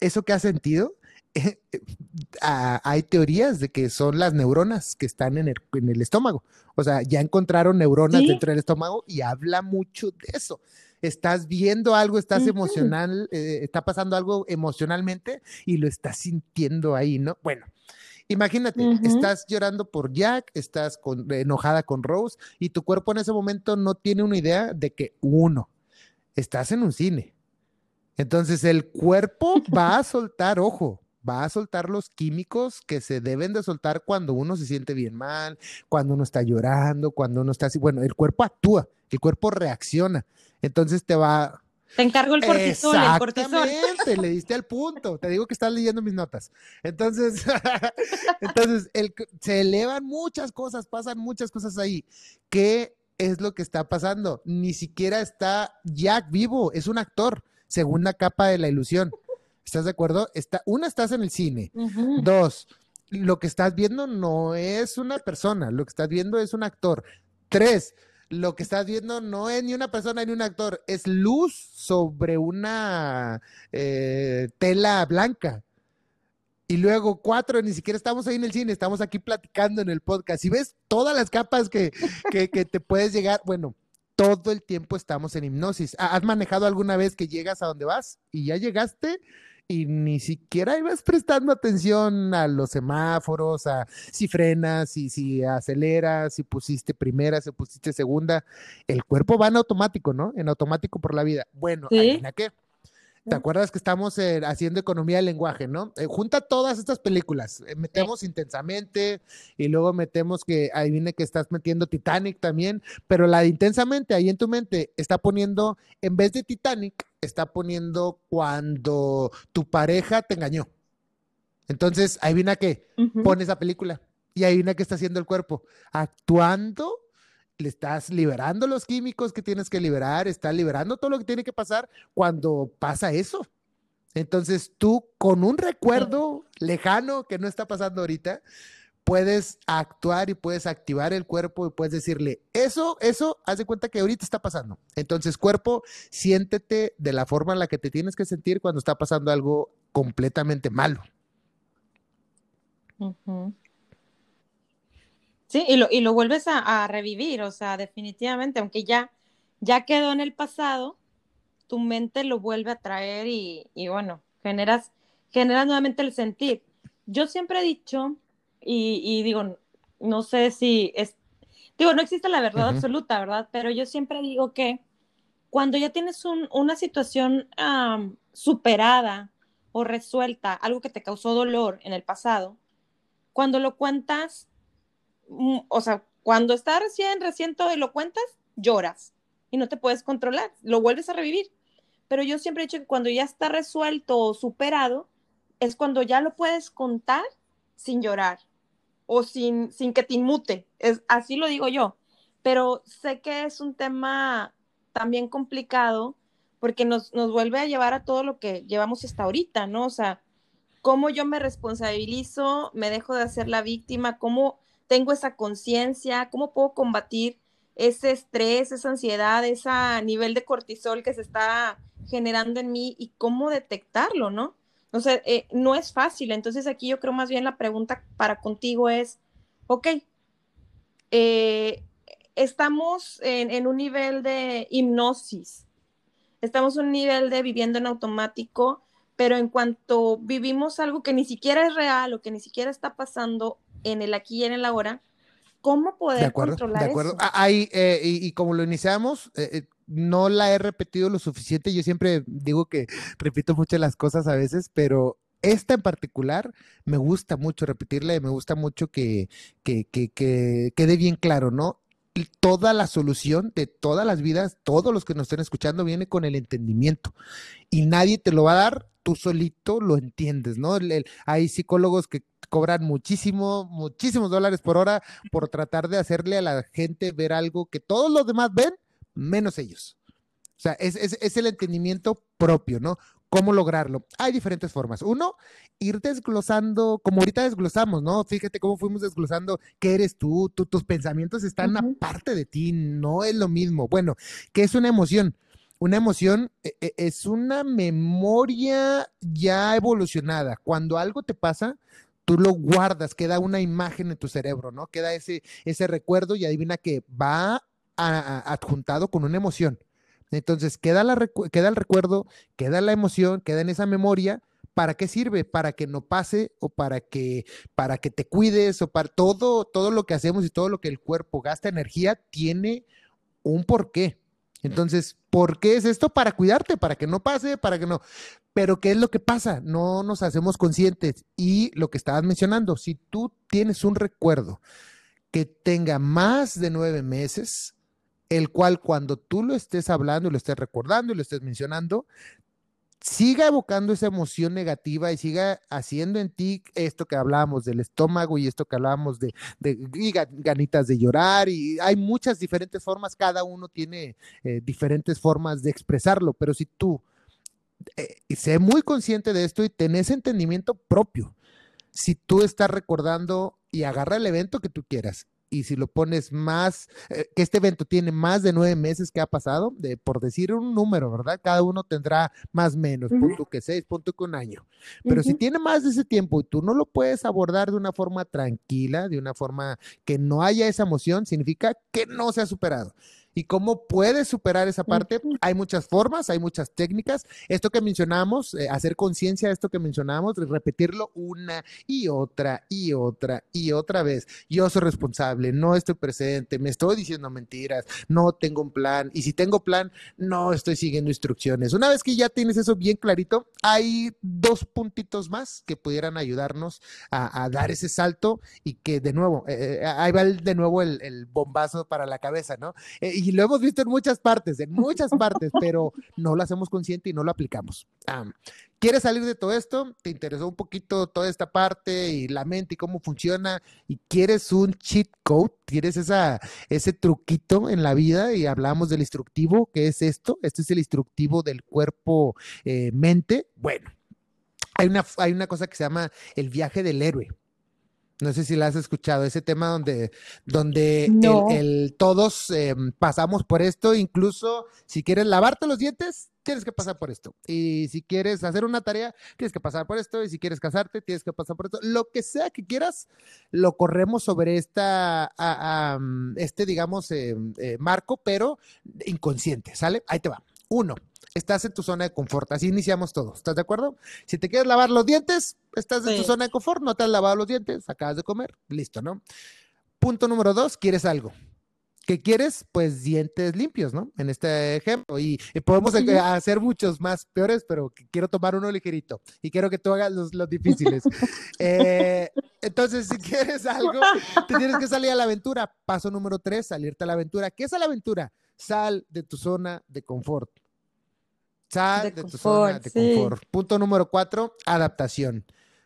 eso que has sentido [laughs] hay teorías de que son las neuronas que están en el, estómago. O sea, ya encontraron neuronas dentro del estómago y habla mucho de eso. Estás viendo algo, estás emocional, eh, está pasando algo emocionalmente y lo estás sintiendo ahí, ¿no? Bueno, Imagínate, estás llorando por Jack, estás enojada con Rose y tu cuerpo en ese momento no tiene una idea de que uno, estás en un cine. Entonces el cuerpo [laughs] va a soltar, ojo, va a soltar los químicos que se deben de soltar cuando uno se siente bien mal, cuando uno está llorando, cuando uno está así. Bueno, el cuerpo actúa, el cuerpo reacciona. Entonces te va, te encargo el cortisol, el cortisol. le diste al punto. Te digo que estás leyendo mis notas. Entonces, [laughs] entonces se elevan muchas cosas, pasan muchas cosas ahí. ¿Qué es lo que está pasando? Ni siquiera está Jack vivo, es un actor. Segunda capa de la ilusión. ¿Estás de acuerdo? Está, una, estás en el cine. Dos, lo que estás viendo no es una persona, lo que estás viendo es un actor. Tres, lo que estás viendo no es ni una persona ni un actor, es luz sobre una eh, tela blanca. Y luego cuatro, ni siquiera estamos ahí en el cine, estamos aquí platicando en el podcast. Y ves todas las capas que, que, que te puedes llegar, bueno, todo el tiempo estamos en hipnosis. ¿Has manejado alguna vez que llegas a donde vas y ya llegaste? Y ni siquiera ibas prestando atención a los semáforos, a si frenas, si, si aceleras, si pusiste primera, si pusiste segunda. El cuerpo va en automático, ¿no? En automático por la vida. Bueno, ¿Sí? qué? ¿Te acuerdas que estamos eh, haciendo economía del lenguaje, no? Eh, junta todas estas películas, eh, metemos intensamente y luego metemos que ahí viene que estás metiendo Titanic también, pero la de intensamente ahí en tu mente está poniendo, en vez de Titanic, está poniendo cuando tu pareja te engañó. Entonces, ahí viene que pone esa película y ahí viene que está haciendo el cuerpo, actuando le estás liberando los químicos que tienes que liberar, estás liberando todo lo que tiene que pasar cuando pasa eso. Entonces tú con un recuerdo lejano que no está pasando ahorita, puedes actuar y puedes activar el cuerpo y puedes decirle, eso, eso, haz de cuenta que ahorita está pasando. Entonces cuerpo, siéntete de la forma en la que te tienes que sentir cuando está pasando algo completamente malo. Sí, y lo, y lo vuelves a, revivir, o sea, definitivamente, aunque ya, ya quedó en el pasado, tu mente lo vuelve a traer y, bueno, generas, generas nuevamente el sentir. Yo siempre he dicho, y, digo, no sé si es, digo, no existe la verdad absoluta, ¿verdad? Pero yo siempre digo que cuando ya tienes una situación superada o resuelta, algo que te causó dolor en el pasado, cuando lo cuentas, o sea, cuando está recién, recién todo y lo cuentas, lloras y no te puedes controlar, lo vuelves a revivir. Pero yo siempre he dicho que cuando ya está resuelto o superado, es cuando ya lo puedes contar sin llorar o sin, sin que te inmute. Es, así lo digo yo. Pero sé que es un tema también complicado porque nos, nos vuelve a llevar a todo lo que llevamos hasta ahorita, ¿no? O sea, cómo yo me responsabilizo, me dejo de hacer la víctima, cómo tengo esa conciencia, cómo puedo combatir ese estrés, esa ansiedad, ese nivel de cortisol que se está generando en mí y cómo detectarlo, ¿no? O sea, eh, no es fácil. Entonces aquí yo creo más bien la pregunta para contigo es, ok, eh, estamos en, un nivel de hipnosis, estamos en un nivel de viviendo en automático, pero en cuanto vivimos algo que ni siquiera es real o que ni siquiera está pasando, en el aquí y en el ahora, ¿cómo poder de acuerdo, controlar de acuerdo. Ah, ahí, eh, y, como lo iniciamos, eh, eh, no la he repetido lo suficiente. Yo siempre digo que [laughs] repito mucho las cosas a veces, pero esta en particular me gusta mucho repetirla y me gusta mucho que, que, que, que quede bien claro, ¿no? toda la solución de todas las vidas, todos los que nos estén escuchando, viene con el entendimiento. Y nadie te lo va a dar, tú solito lo entiendes, ¿no? hay psicólogos que cobran muchísimo, muchísimos dólares por hora por tratar de hacerle a la gente ver algo que todos los demás ven, menos ellos. O sea, es, es, el entendimiento propio, ¿no? ¿Cómo lograrlo? Hay diferentes formas. Uno, ir desglosando, como ahorita desglosamos, ¿no? Fíjate cómo fuimos desglosando qué eres tú, tus pensamientos están aparte de ti, no es lo mismo. Bueno, ¿qué es una emoción? una emoción e, e, es una memoria ya evolucionada. Cuando algo te pasa, tú lo guardas, queda una imagen en tu cerebro, ¿no? Queda ese, ese recuerdo y adivina que va adjuntado con una emoción. Entonces, queda, la, queda el recuerdo, queda la emoción, queda en esa memoria. ¿Para qué sirve? Para que no pase o para que, para que te cuides o para todo, todo lo que hacemos y todo lo que el cuerpo gasta energía tiene un porqué. Entonces, ¿por qué es esto? Para cuidarte, para que no pase, para que no. Pero ¿qué es lo que pasa? No nos hacemos conscientes. Y lo que estabas mencionando, si tú tienes un recuerdo que tenga más de nueve meses, el cual cuando tú lo estés hablando y lo estés recordando y lo estés mencionando, siga evocando esa emoción negativa y siga haciendo en ti esto que hablábamos del estómago y esto que hablábamos de, ganitas de llorar y hay muchas diferentes formas, cada uno tiene eh, diferentes formas de expresarlo, pero si tú eh, sé muy consciente de esto y tenés entendimiento propio, si tú estás recordando y agarra el evento que tú quieras y si lo pones más, eh, que este evento tiene más de nueve meses que ha pasado, de, por decir un número, ¿verdad? Cada uno tendrá más menos, punto que seis, punto que un año. Pero si tiene más de ese tiempo y tú no lo puedes abordar de una forma tranquila, de una forma que no haya esa emoción, significa que no se ha superado y cómo puedes superar esa parte. Hay muchas formas, hay muchas técnicas. Esto que mencionamos, eh, hacer conciencia de esto que mencionamos, repetirlo una y otra y otra y otra vez. Yo soy responsable, no estoy presente, me estoy diciendo mentiras, no tengo un plan y si tengo plan, no estoy siguiendo instrucciones. Una vez que ya tienes eso bien clarito, hay dos puntitos más que pudieran ayudarnos a, dar ese salto y que de nuevo, eh, eh, ahí va de nuevo el, bombazo para la cabeza, ¿no? y y lo hemos visto en muchas partes, en muchas [laughs] partes, pero no lo hacemos consciente y no lo aplicamos. ¿Quieres salir de todo esto? ¿Te interesó un poquito toda esta parte y la mente y cómo funciona? ¿Y quieres un cheat code? ¿Quieres esa, ese truquito en la vida? Y hablamos del instructivo, ¿qué es esto? Este es el instructivo del cuerpo-mente. Eh, bueno, hay una, hay una cosa que se llama el viaje del héroe. No sé si la has escuchado, ese tema donde, donde el, todos em, pasamos por esto, incluso si quieres lavarte los dientes, tienes que pasar por esto. Y si quieres hacer una tarea, tienes que pasar por esto. Y si quieres casarte, tienes que pasar por esto. Lo que sea que quieras, lo corremos sobre esta, este, digamos, em, eh, marco, pero inconsciente, ¿sale? Ahí te va. Uno, estás en tu zona de confort. Así iniciamos todo. ¿Estás de acuerdo? Si te quieres lavar los dientes, estás en tu zona de confort, no te has lavado los dientes, acabas de comer, listo, ¿no? Punto número dos, quieres algo. ¿Qué quieres? Pues dientes limpios, ¿no? En este ejemplo. Y, podemos [laughs] hacer muchos más peores, pero quiero tomar uno ligerito. Y quiero que tú hagas los, difíciles. [laughs] Eh, entonces, si quieres algo, te tienes que salir a la aventura. Paso número tres, salirte a la aventura. ¿Qué es la aventura? Sal de tu zona de confort. Sal de, tu zona de confort. Punto número cuatro, adaptación.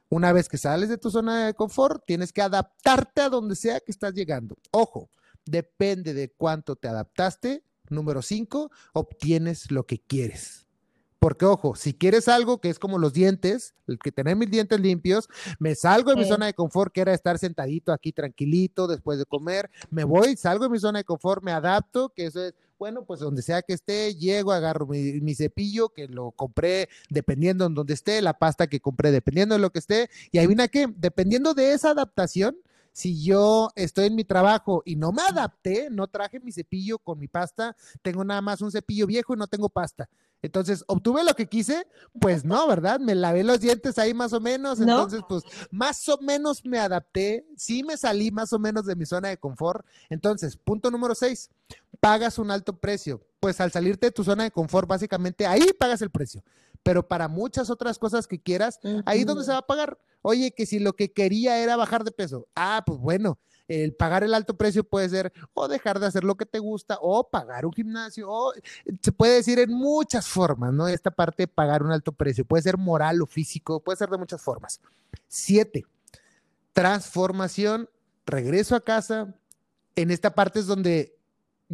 Una vez que sales de tu zona de confort, tienes que adaptarte a donde sea que estás llegando. Ojo, depende de cuánto te adaptaste. Número cinco, obtienes lo que quieres. Porque, ojo, si quieres algo que es como los dientes, el que tener mis dientes limpios, me salgo de mi zona de confort, que era estar sentadito aquí tranquilito después de comer, me voy, salgo de mi zona de confort, me adapto, que eso es, bueno, pues donde sea que esté, llego, agarro mi, cepillo que lo compré dependiendo en donde esté, la pasta que compré dependiendo de lo que esté, y ahí viene que, dependiendo de esa adaptación, si yo estoy en mi trabajo y no me adapté, no traje mi cepillo con mi pasta, tengo nada más un cepillo viejo y no tengo pasta. Entonces, ¿obtuve lo que quise? Pues no, ¿verdad? Me lavé los dientes ahí más o menos, entonces pues más o menos me adapté, sí me salí más o menos de mi zona de confort. Entonces, punto número seis, pagas un alto precio. Pues al salirte de tu zona de confort, básicamente ahí pagas el precio. Pero para muchas otras cosas que quieras, ahí donde se va a pagar. Oye, que si lo que quería era bajar de peso. Ah, pues bueno, el pagar el alto precio puede ser o dejar de hacer lo que te gusta o pagar un gimnasio o se puede decir en muchas formas, ¿no? Esta parte de pagar un alto precio puede ser moral o físico, puede ser de muchas formas. Siete, transformación, regreso a casa. En esta parte es donde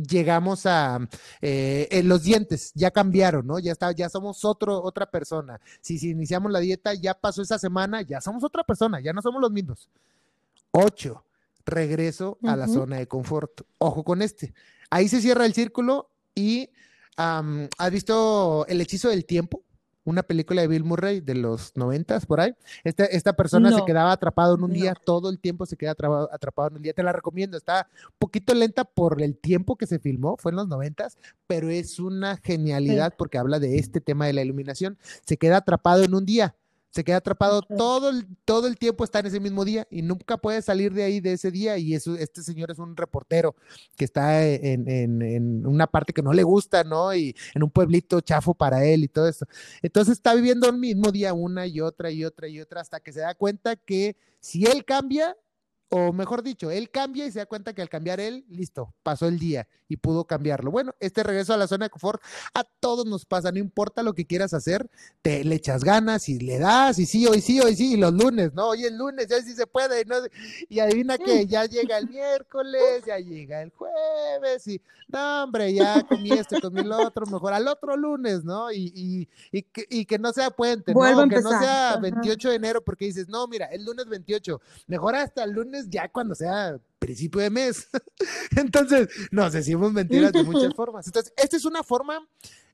llegamos a eh, en los dientes, ya cambiaron, ¿no? Ya está, ya somos otro, otra persona. Si, si iniciamos la dieta, ya pasó esa semana, ya somos otra persona, ya no somos los mismos. Ocho, regreso a la zona de confort. Ojo con este. Ahí se cierra el círculo y ¿has visto El hechizo del tiempo? Una película de Bill Murray de los noventas, por ahí. Este, esta persona se quedaba atrapado en un día, todo el tiempo se queda atrapado, atrapado en un día. Te la recomiendo, está un poquito lenta por el tiempo que se filmó, fue en los noventas, pero es una genialidad porque habla de este tema de la iluminación. Se queda atrapado en un día se queda atrapado todo el, todo el tiempo, está en ese mismo día y nunca puede salir de ahí de ese día. Y eso, este señor es un reportero que está en, en, una parte que no le gusta, ¿no? Y en un pueblito chafo para él y todo eso. Entonces está viviendo el mismo día una y otra y otra y otra hasta que se da cuenta que si él cambia, o mejor dicho, él cambia y se da cuenta que al cambiar él, listo, pasó el día y pudo cambiarlo. Bueno, este regreso a la zona de confort a todos nos pasa, no importa lo que quieras hacer, te le echas ganas y le das, y sí, hoy sí, hoy sí, y los lunes, ¿no? Hoy el lunes, ya sí se puede, ¿no? Y adivina que ya llega el miércoles, ya llega el jueves, y no, hombre, ya comí esto, comí lo otro, mejor al otro lunes, ¿no? Y, y, que, y que, no sea puente, ¿no? Que no sea 28 de enero, porque dices, no, mira, el lunes 28, mejor hasta el lunes ya cuando sea principio de mes. [laughs] Entonces, nos decimos mentiras de muchas formas. Entonces, esta es una forma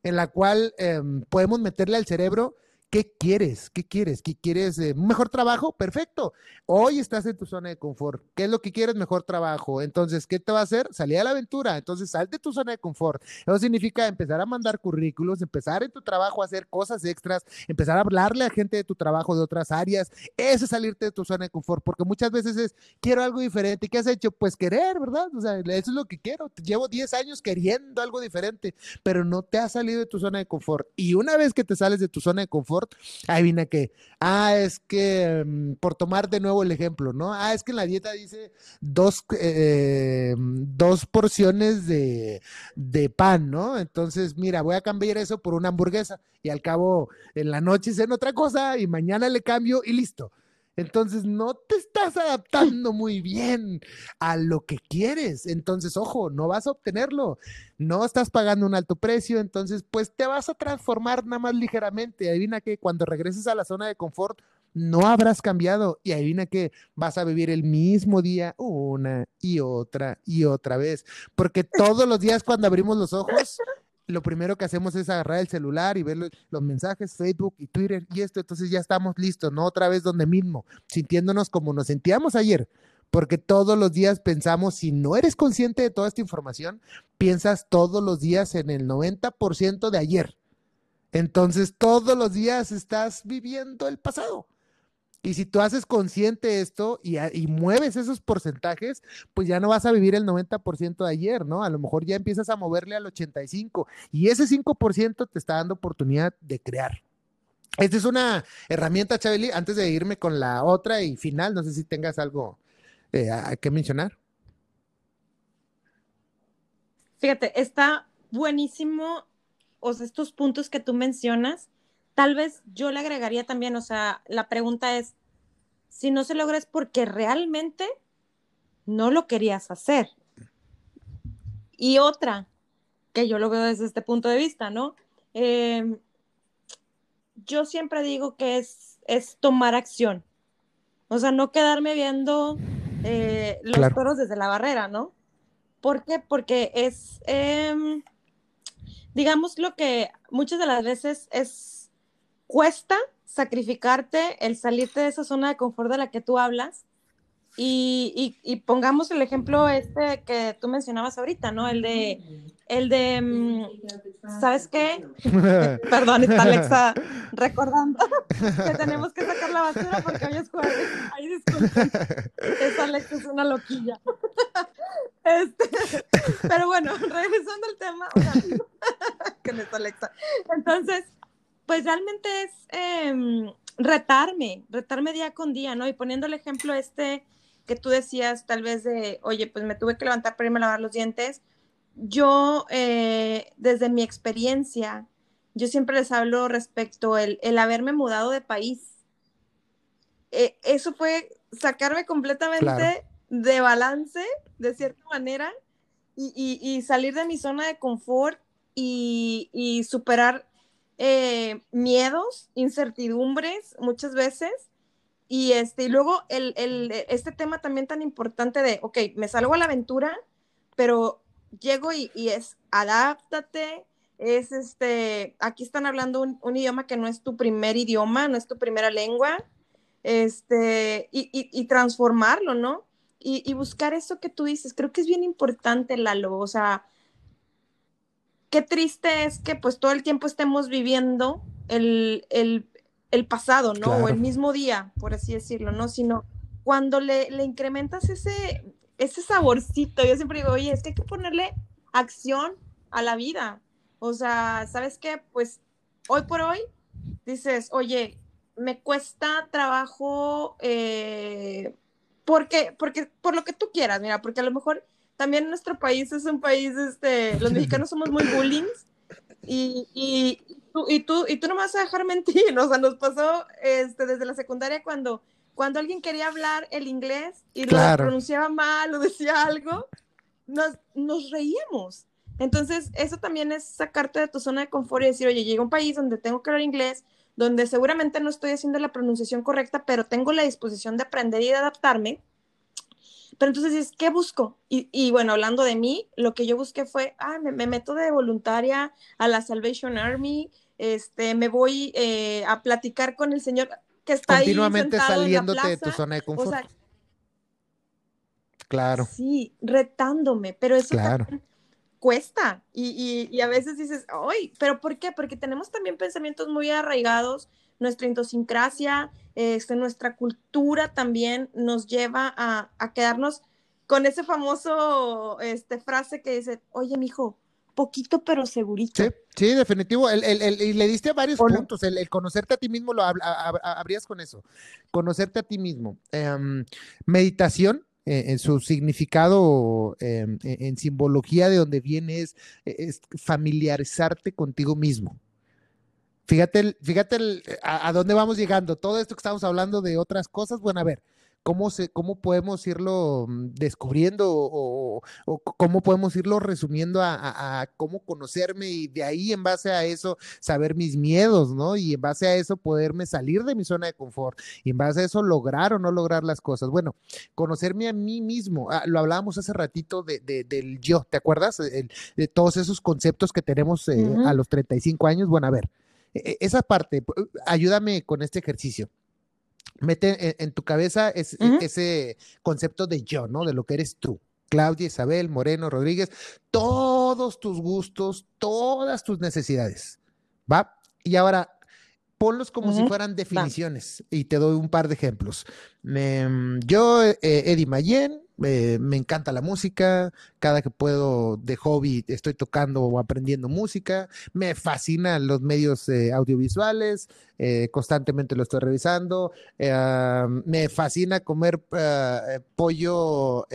en la cual em, podemos meterle al cerebro ¿Qué quieres? ¿Qué quieres? ¿Qué quieres? Eh, ¿Un mejor trabajo? Perfecto. Hoy estás en tu zona de confort. ¿Qué es lo que quieres? Mejor trabajo. Entonces, ¿qué te va a hacer? Salir a la aventura. Entonces, sal de tu zona de confort. Eso significa empezar a mandar currículos, empezar en tu trabajo a hacer cosas extras, empezar a hablarle a gente de tu trabajo de otras áreas. Eso es salirte de tu zona de confort, porque muchas veces es, quiero algo diferente. ¿Qué has hecho? Pues querer, ¿verdad? O sea, eso es lo que quiero. Llevo 10 años queriendo algo diferente, pero no te has salido de tu zona de confort. Y una vez que te sales de tu zona de confort, Ahí viene que, ah, es que, mm, por tomar de nuevo el ejemplo, ¿no? Ah, es que en la dieta dice dos, eh, dos porciones de, de pan, ¿no? Entonces, mira, voy a cambiar eso por una hamburguesa y al cabo en la noche en otra cosa y mañana le cambio y listo. Entonces no te estás adaptando muy bien a lo que quieres. Entonces, ojo, no vas a obtenerlo. No estás pagando un alto precio. Entonces, pues te vas a transformar nada más ligeramente. Adivina que cuando regreses a la zona de confort, no habrás cambiado. Y adivina que vas a vivir el mismo día una y otra y otra vez. Porque todos los días cuando abrimos los ojos, lo primero que hacemos es agarrar el celular y ver los, mensajes, Facebook y Twitter y esto, entonces ya estamos listos, ¿no? Otra vez donde mismo, sintiéndonos como nos sentíamos ayer, porque todos los días pensamos, si no eres consciente de toda esta información, piensas todos los días en el 90% de ayer. Entonces todos los días estás viviendo el pasado. Y si tú haces consciente esto y, mueves esos porcentajes, pues ya no vas a vivir el 90% de ayer, ¿no? A lo mejor ya empiezas a moverle al 85% y ese 5% te está dando oportunidad de crear. Esta es una herramienta, Chabeli, antes de irme con la otra y final, no sé si tengas algo eh, que mencionar. Fíjate, está buenísimo, o sea, estos puntos que tú mencionas, Tal vez yo le agregaría también, o sea, la pregunta es, si no se logra es porque realmente no lo querías hacer. Y otra, que yo lo veo desde este punto de vista, ¿no? Em, yo siempre digo que es, es tomar acción. O sea, no quedarme viendo eh, los toros desde la barrera, ¿no? ¿Por qué? Porque es, em, digamos, lo que muchas de las veces es cuesta sacrificarte el salirte de esa zona de confort de la que tú hablas. Y, y, pongamos el ejemplo este que tú mencionabas ahorita, ¿no? El de, el de, mm, ¿sabes qué? [laughs] Perdón, está Alexa recordando [laughs] que tenemos que sacar la basura porque hoy es jueves. Ay, disculpen. Esa Alexa es una loquilla. [laughs] Este, pero bueno, regresando al tema, que no está Alexa. Entonces, pues realmente es em, retarme, retarme día con día, ¿no? Y poniendo el ejemplo este que tú decías, tal vez de, oye, pues me tuve que levantar para irme a lavar los dientes. Yo, eh, desde mi experiencia, yo siempre les hablo respecto el, el haberme mudado de país. Eh, eso fue sacarme completamente de balance, de cierta manera, y, y, salir de mi zona de confort y, y superar eh, miedos, incertidumbres muchas veces. Y, este, y luego el, el, este tema también tan importante de, ok, me salgo a la aventura, pero llego y, y es, adáptate, es este, aquí están hablando un, idioma que no es tu primer idioma, no es tu primera lengua, este, y, transformarlo, ¿no? Y, buscar eso que tú dices, creo que es bien importante, Lalo, o sea, qué triste es que pues todo el tiempo estemos viviendo el, pasado, ¿no? O el mismo día, por así decirlo, ¿no? Sino cuando le, le incrementas ese, ese saborcito, yo siempre digo, oye, es que hay que ponerle acción a la vida. O sea, ¿sabes qué? Pues hoy por hoy dices, oye, me cuesta trabajo eh, porque, porque, por lo que tú quieras, mira, porque a lo mejor también nuestro país es un país, este, los mexicanos somos muy bullying y, y, tú, y, tú, y tú no me vas a dejar mentir, [laughs] o sea, nos pasó este, desde la secundaria cuando, cuando alguien quería hablar el inglés y lo pronunciaba mal o decía algo, nos, nos reíamos. Entonces, eso también es sacarte de tu zona de confort y decir, oye, llego a un país donde tengo que hablar inglés, donde seguramente no estoy haciendo la pronunciación correcta, pero tengo la disposición de aprender y de adaptarme. Pero entonces, ¿qué busco? Y, bueno, hablando de mí, lo que yo busqué fue, ah, me, meto de voluntaria a la Salvation Army, este, me voy eh, a platicar con el Señor que está Continuamente ahí saliéndote de tu zona de confort. claro. Sí, retándome, pero eso claro cuesta y, y, a veces dices, ¡ay! ¿Pero por qué? Porque tenemos también pensamientos muy arraigados, nuestra idiosincrasia, este, nuestra cultura también nos lleva a, a quedarnos con ese famoso este, frase que dice, oye, mijo, poquito pero segurito. Sí, sí, definitivo. El, el, y le diste varios puntos. El, conocerte a ti mismo lo habrías con eso. Conocerte a ti mismo. Em, meditación, eh, en su significado, em, e, en, simbología de donde viene es, e, familiarizarte contigo mismo. Fíjate, fíjate a, dónde vamos llegando. Todo esto que estamos hablando de otras cosas, bueno, a ver, cómo, se, cómo podemos irlo mm, descubriendo o, cómo podemos irlo resumiendo a, cómo conocerme y de ahí en base a eso saber mis miedos, ¿no? Y en base a eso poderme salir de mi zona de confort y en base a eso lograr o no lograr las cosas. Bueno, conocerme a mí mismo, ah, lo hablábamos hace ratito de, del yo, ¿te acuerdas? de todos esos conceptos que tenemos eh, a los 35 años. Bueno, a ver, esa parte, ayúdame con este ejercicio mete en, tu cabeza e, ese concepto de yo, ¿no? De lo que eres tú. Claudia, Isabel, Moreno, Rodríguez, todos tus gustos, todas tus necesidades. ¿Va? Y ahora, ponlos como si fueran definiciones y te doy un par de ejemplos. Em, yo, eh, Eddie Mayen, eh, me encanta la música, cada que puedo de hobby estoy tocando o aprendiendo música, me fascinan los medios eh, audiovisuales, constantemente lo estoy revisando, me fascina comer pollo,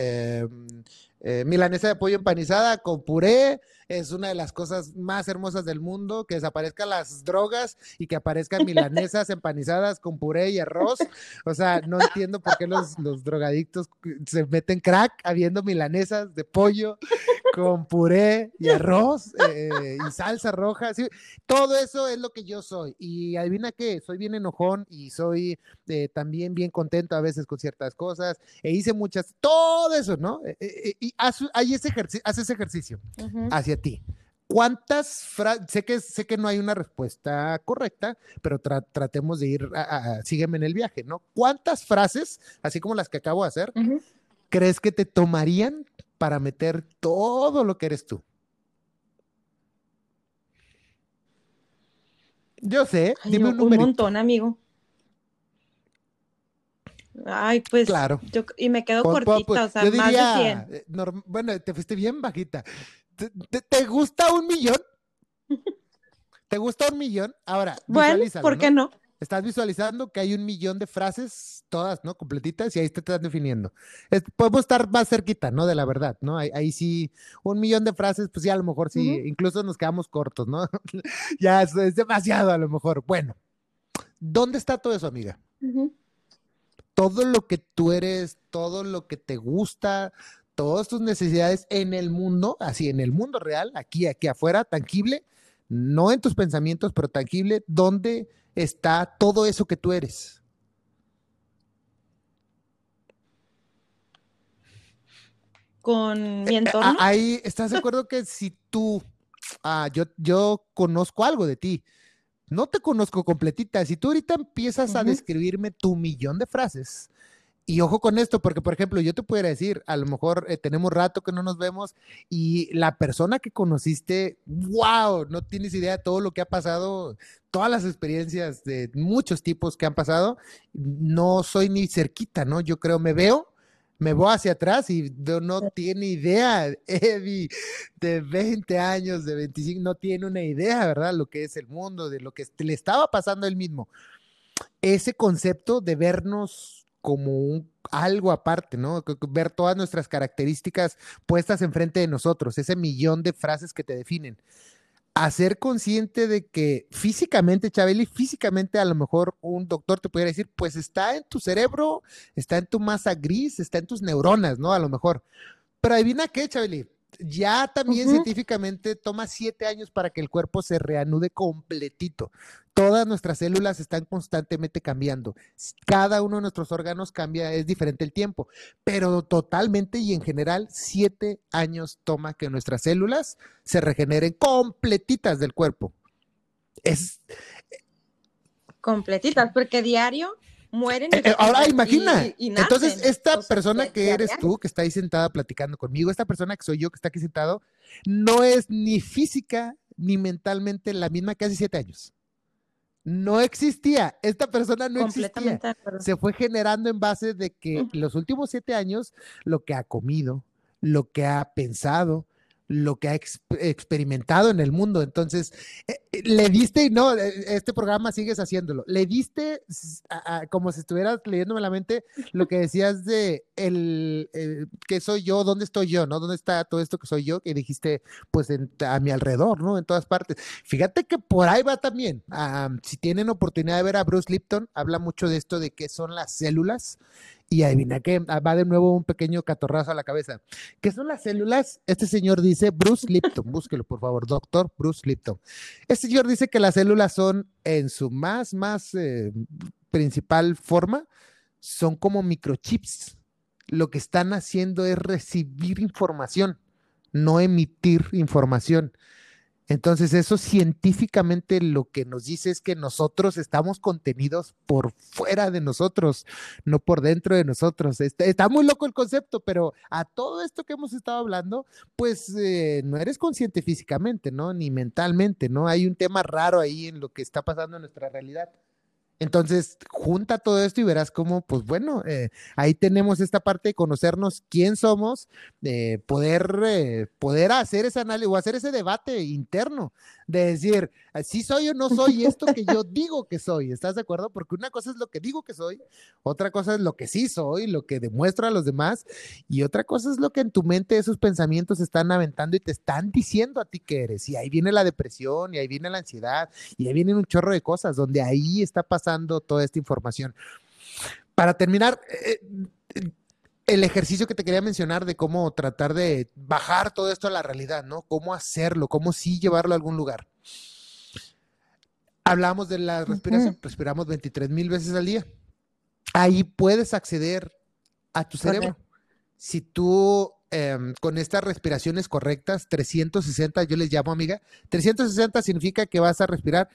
milanesa de pollo empanizada con puré, es una de las cosas más hermosas del mundo, que desaparezcan las drogas y que aparezcan milanesas empanizadas con puré y arroz. O sea, no entiendo por qué los, los drogadictos se meten crack habiendo milanesas de pollo con puré y arroz eh, y salsa roja. Todo eso es lo que yo soy. Y adivina qué, soy bien enojón y soy eh, también bien contento a veces con ciertas cosas. E hice muchas, todo eso, ¿no? Eh, y haz, ese ejercicio, haz ese ejercicio hacia ti. ¿Cuántas frases? Sé que, sé que no hay una respuesta correcta, pero tratemos de ir, a, sígueme en el viaje, ¿no? ¿Cuántas frases, así como las que acabo de hacer, crees que te tomarían para meter todo lo que eres tú? Yo sé, dime un. Un montón, amigo. Ay, pues. Claro. y me quedo cortita, o sea, más de 100. Eh, bueno, te fuiste bien bajita. ¿Te, gusta un millón? ¿Te gusta un millón? Ahora, bueno, ¿por qué no? Estás visualizando que hay un millón de frases, todas, ¿no? Completitas, y ahí te estás definiendo. podemos estar más cerquita, ¿no? De la verdad, ¿no? Ahí, sí, un millón de frases, pues ya a lo mejor sí, incluso nos quedamos cortos, ¿no? [laughs] ya es, demasiado a lo mejor. Bueno, ¿dónde está todo eso, amiga? Todo lo que tú eres, todo lo que te gusta, todas tus necesidades en el mundo, así en el mundo real, aquí, aquí afuera, tangible, no en tus pensamientos, pero tangible, ¿dónde está todo eso que tú eres? Con mi eh, entorno. Ahí, ¿estás de acuerdo que si tú ah, yo, yo conozco algo de ti. No te conozco completita. Si tú ahorita empiezas a describirme tu millón de frases, y ojo con esto, porque por ejemplo, yo te pudiera decir, a lo mejor eh, tenemos rato que no nos vemos y la persona que conociste, wow, no tienes idea de todo lo que ha pasado, todas las experiencias de muchos tipos que han pasado, no soy ni cerquita, ¿no? Yo creo, me veo, me voy hacia atrás y no tiene idea, [laughs] Eddie, de 20 años, de 25, no tiene una idea, ¿verdad? Lo que es el mundo, de lo que le estaba pasando a él mismo. Ese concepto de vernos como algo aparte, ¿no? Ver todas nuestras características puestas enfrente de nosotros, ese millón de frases que te definen. Hacer consciente de que físicamente, Chabeli, físicamente a lo mejor un doctor te pudiera decir, pues está en tu cerebro, está en tu masa gris, está en tus neuronas, ¿no? A lo mejor. Pero adivina qué, Chabeli, ya también científicamente toma siete años para que el cuerpo se reanude completito. Todas nuestras células están constantemente cambiando. Cada uno de nuestros órganos cambia, es diferente el tiempo, pero totalmente y en general siete años toma que nuestras células se regeneren completitas del cuerpo. Es completitas, porque diario mueren. Eh, eh, ahora imagina. Entonces, esta persona que eres tú, que está ahí sentada platicando conmigo, esta persona que soy yo, que está aquí sentado, no es ni física ni mentalmente la misma que hace siete años. No existía, esta persona no existía. Se fue generando en base de que los últimos siete años, lo que ha comido, lo que ha pensado, lo que ha experimentado en el mundo. Entonces, eh, eh, le diste, y no, eh, este programa sigues haciéndolo, le diste como si estuvieras leyéndome la mente lo que decías de el, qué soy yo, dónde estoy yo, ¿no? ¿Dónde está todo esto que soy yo? Que dijiste, pues a mi alrededor, ¿no? En todas partes. Fíjate que por ahí va también. si tienen oportunidad de ver a Bruce Lipton, habla mucho de esto de qué son las células y adivina que ah, va de nuevo un pequeño catorrazo a la cabeza. ¿Qué son las células? Este señor dice, Bruce Lipton, búsquelo por favor, doctor Bruce Lipton. Este señor dice que las células son en su más, más eh, principal forma, son como microchips. Lo que están haciendo es recibir información, no emitir información. Entonces, eso científicamente lo que nos dice es que nosotros estamos contenidos por fuera de nosotros, no por dentro de nosotros. Está, muy loco el concepto, pero a todo esto que hemos estado hablando, pues eh, no eres consciente físicamente, ¿no? Ni mentalmente, ¿no? Hay un tema raro ahí en lo que está pasando en nuestra realidad. Entonces, junta todo esto y verás cómo, pues bueno, eh, ahí tenemos esta parte de conocernos quién somos, de poder, eh, poder hacer ese análisis o hacer ese debate interno, de decir, si soy o no soy esto que yo [laughs] digo que soy, ¿estás de acuerdo? Porque una cosa es lo que digo que soy, otra cosa es lo que sí soy, lo que demuestro a los demás, y otra cosa es lo que en tu mente esos pensamientos están aventando y te están diciendo a ti que eres. Y ahí viene la depresión, y ahí viene la ansiedad, y ahí viene un chorro de cosas, donde ahí está pasando toda esta información. Para terminar, eh, eh, el ejercicio que te quería mencionar de cómo tratar de bajar todo esto a la realidad, ¿no? Cómo hacerlo, cómo sí llevarlo a algún lugar. Hablamos de la respiración, respiramos 23 mil veces al día. Ahí puedes acceder a tu cerebro. Si tú Em, con estas respiraciones correctas, 360, yo les llamo amiga, 360 significa que vas a respirar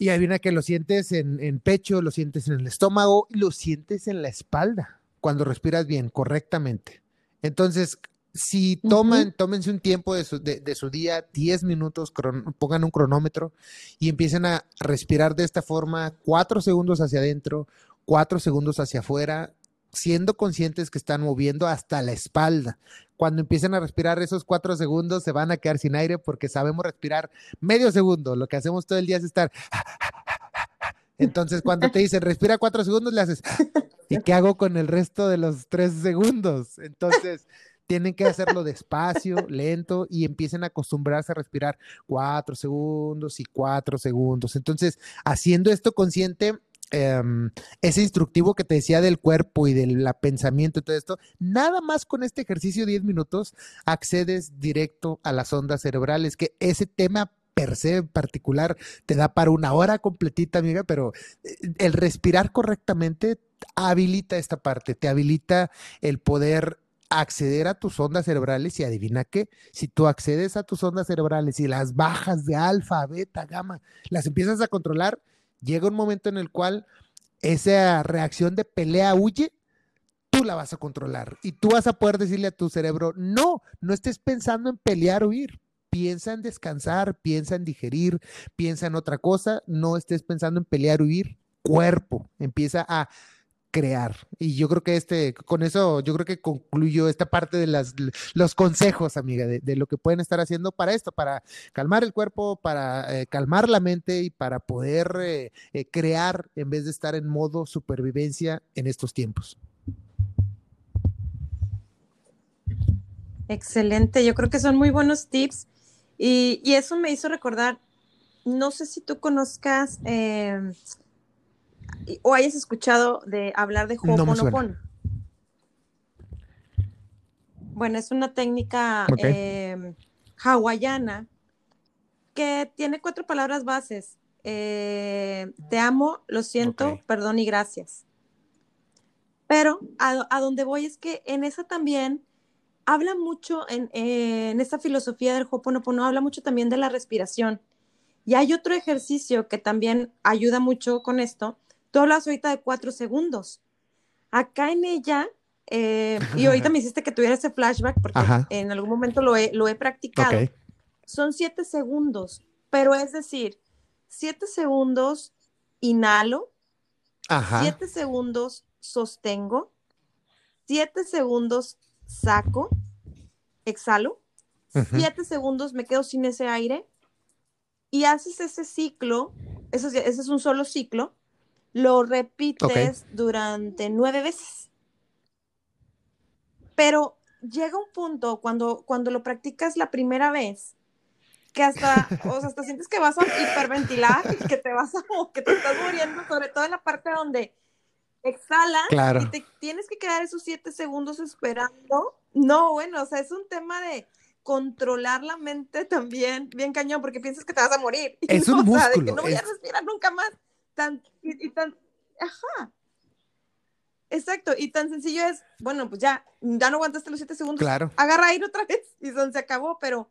y hay una que lo sientes en, pecho, lo sientes en el estómago, lo sientes en la espalda cuando respiras bien, correctamente. Entonces, si toman, tómense un tiempo de su, de su día, 10 minutos, pongan un cronómetro y empiecen a respirar de esta forma, 4 segundos hacia adentro, 4 segundos hacia afuera, siendo conscientes que están moviendo hasta la espalda. Cuando empiecen a respirar esos cuatro segundos, se van a quedar sin aire porque sabemos respirar medio segundo. Lo que hacemos todo el día es estar. Entonces, cuando te dicen respira cuatro segundos, le haces. ¿Y qué hago con el resto de los tres segundos? Entonces, tienen que hacerlo despacio, lento y empiecen a acostumbrarse a respirar cuatro segundos y cuatro segundos. Entonces, haciendo esto consciente, Em, ese instructivo que te decía del cuerpo y del pensamiento y todo esto, nada más con este ejercicio 10 minutos accedes directo a las ondas cerebrales, que ese tema per se particular te da para una hora completita, amiga, pero eh, el respirar correctamente habilita esta parte, te habilita el poder acceder a tus ondas cerebrales y adivina qué, si tú accedes a tus ondas cerebrales y las bajas de alfa, beta, gamma, las empiezas a controlar, llega un momento en el cual esa reacción de pelea huye, tú la vas a controlar y tú vas a poder decirle a tu cerebro, no, no estés pensando en pelear o huir, piensa en descansar, piensa en digerir, piensa en otra cosa, no estés pensando en pelear o huir, cuerpo, empieza a crear. Y yo creo que este, con eso, yo creo que concluyo esta parte de las, los consejos, amiga, de, lo que pueden estar haciendo para esto, para calmar el cuerpo, para eh, calmar la mente y para poder eh, eh, crear en vez de estar en modo supervivencia en estos tiempos. Excelente, yo creo que son muy buenos tips y, y eso me hizo recordar, no sé si tú conozcas o hayas escuchado de hablar de Ho'oponopono. bueno, es una técnica em, hawaiana que tiene cuatro palabras bases. Eh, te amo, lo siento, perdón y gracias. Pero a, donde voy es que en esa también habla mucho, en, en esta filosofía del Ho'oponopono, habla mucho también de la respiración. Y hay otro ejercicio que también ayuda mucho con esto, Tú hablas ahorita de cuatro segundos. Acá en ella, eh, y ahorita me hiciste que tuviera ese flashback porque en algún momento lo he, lo he practicado. Son siete segundos, pero es decir, siete segundos inhalo, siete segundos sostengo, siete segundos saco, exhalo, siete segundos me quedo sin ese aire. Y haces ese ciclo, ese es un solo ciclo, lo repites durante nueve veces. Pero llega un punto cuando, cuando lo practicas la primera vez que hasta, o sea, hasta sientes que vas a hiperventilar y que te vas a, que te estás muriendo, sobre todo en la parte donde exhalas y te tienes que quedar esos siete segundos esperando. No, bueno, o sea, es un tema de controlar la mente también, bien cañón, porque piensas que te vas a morir. [laughs] Es un músculo. de que no voy a respirar nunca más tan, y, tan, ajá. Exacto, y tan sencillo es, bueno, pues ya, ya no aguantaste los siete segundos, claro. agarra aire otra vez y son, se acabó, pero,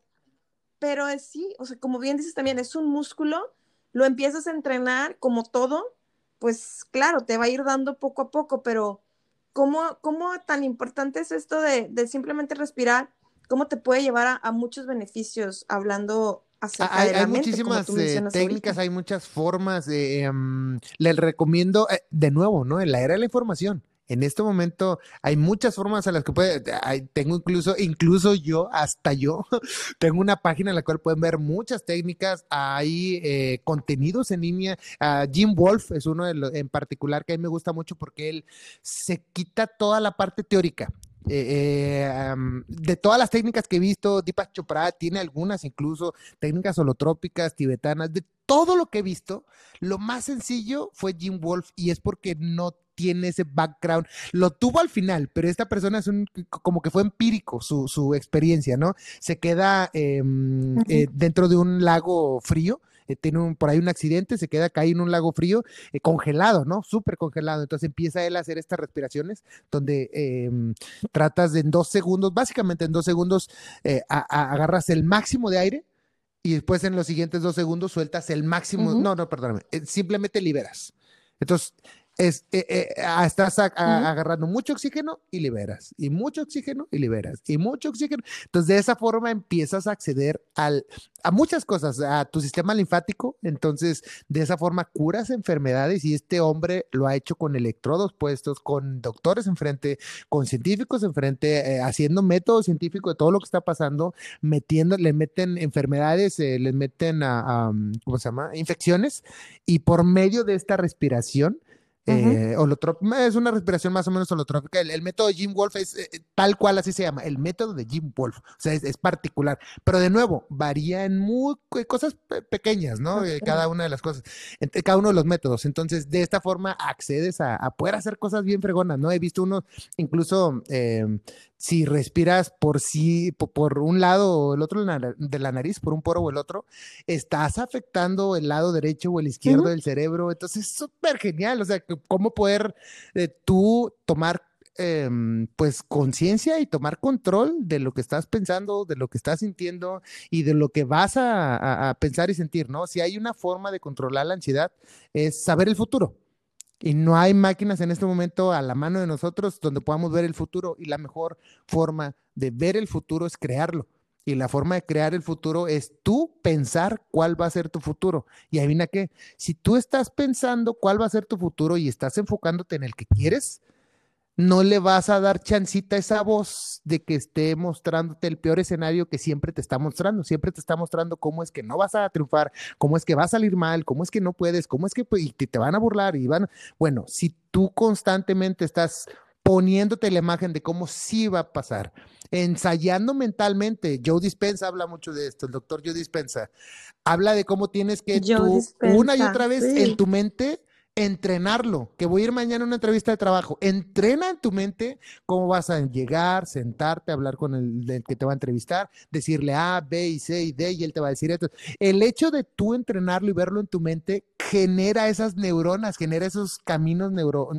pero es sí, o sea, como bien dices también, es un músculo, lo empiezas a entrenar como todo, pues claro, te va a ir dando poco a poco, pero ¿cómo, cómo tan importante es esto de, de simplemente respirar? ¿Cómo te puede llevar a, a muchos beneficios hablando hay, muchísimas eh, técnicas, hay muchas formas. Eh, les recomiendo, eh, de nuevo, ¿no? En la era de la información. En este momento hay muchas formas a las que puede, tengo incluso, incluso yo, hasta yo, [laughs] tengo una página en la cual pueden ver muchas técnicas, hay contenidos en línea. Uh, Jim Wolf es uno de los, en particular que a mí me gusta mucho porque él se quita toda la parte teórica eh, eh, de todas las técnicas que he visto, Deepak Chopra tiene algunas incluso, técnicas holotrópicas, tibetanas, de todo lo que he visto, lo más sencillo fue Jim Wolf y es porque no tiene ese background. Lo tuvo al final, pero esta persona es un, como que fue empírico su, su experiencia, ¿no? Se queda em, eh, dentro de un lago frío eh, tiene un, por ahí un accidente, se queda caído en un lago frío, eh, congelado, ¿no? Súper congelado. Entonces empieza él a hacer estas respiraciones donde em, tratas de en dos segundos, básicamente en dos segundos, eh, agarras el máximo de aire y después en los siguientes dos segundos sueltas el máximo, no, no, perdóname, simplemente liberas. Entonces, es, eh, eh, ah, estás agarrando mucho oxígeno y liberas, y mucho oxígeno y liberas, y mucho oxígeno. Entonces, de esa forma empiezas a acceder al, a muchas cosas, a tu sistema linfático. Entonces, de esa forma curas enfermedades y este hombre lo ha hecho con electrodos puestos, con doctores enfrente, con científicos enfrente, eh, haciendo método científico de todo lo que está pasando, metiendo, le meten enfermedades, le meten a, ¿cómo se llama? Infecciones y por medio de esta respiración, eh, es una respiración más o menos holotrópica. El, método de Jim Wolf es eh, tal cual así se llama, el método de Jim Wolf. O sea, es, particular. Pero de nuevo, varía en muy, cosas pequeñas, ¿no? Eh, cada una de las cosas, entre cada uno de los métodos. Entonces, de esta forma accedes a, a poder hacer cosas bien fregonas, ¿no? He visto uno, incluso em, si respiras por sí, por, un lado o el otro de la nariz, por un poro o el otro, estás afectando el lado derecho o el izquierdo del cerebro. Entonces es súper genial. O sea, cómo poder eh, tú tomar em, pues conciencia y tomar control de lo que estás pensando, de lo que estás sintiendo y de lo que vas a, pensar y sentir, ¿no? Si hay una forma de controlar la ansiedad, es saber el futuro. Y no hay máquinas en este momento a la mano de nosotros donde podamos ver el futuro y la mejor forma de ver el futuro es crearlo. Y la forma de crear el futuro es tú pensar cuál va a ser tu futuro. Y adivina qué, si tú estás pensando cuál va a ser tu futuro y estás enfocándote en el que quieres, no le vas a dar chancita a esa voz de que esté mostrándote el peor escenario que siempre te está mostrando. Siempre te está mostrando cómo es que no vas a triunfar, cómo es que va a salir mal, cómo es que no puedes, cómo es que pues, y te van a burlar y van. Bueno, si tú constantemente estás poniéndote la imagen de cómo sí va a pasar, ensayando mentalmente. Joe Dispensa habla mucho de esto, el doctor Joe Dispensa habla de cómo tienes que tú una y otra vez en tu mente entrenarlo, que voy a ir mañana a una entrevista de trabajo, entrena en tu mente cómo vas a llegar, sentarte, hablar con el, que te va a entrevistar, decirle A, B y C y D y él te va a decir esto. El hecho de tú entrenarlo y verlo en tu mente genera esas neuronas, genera esos caminos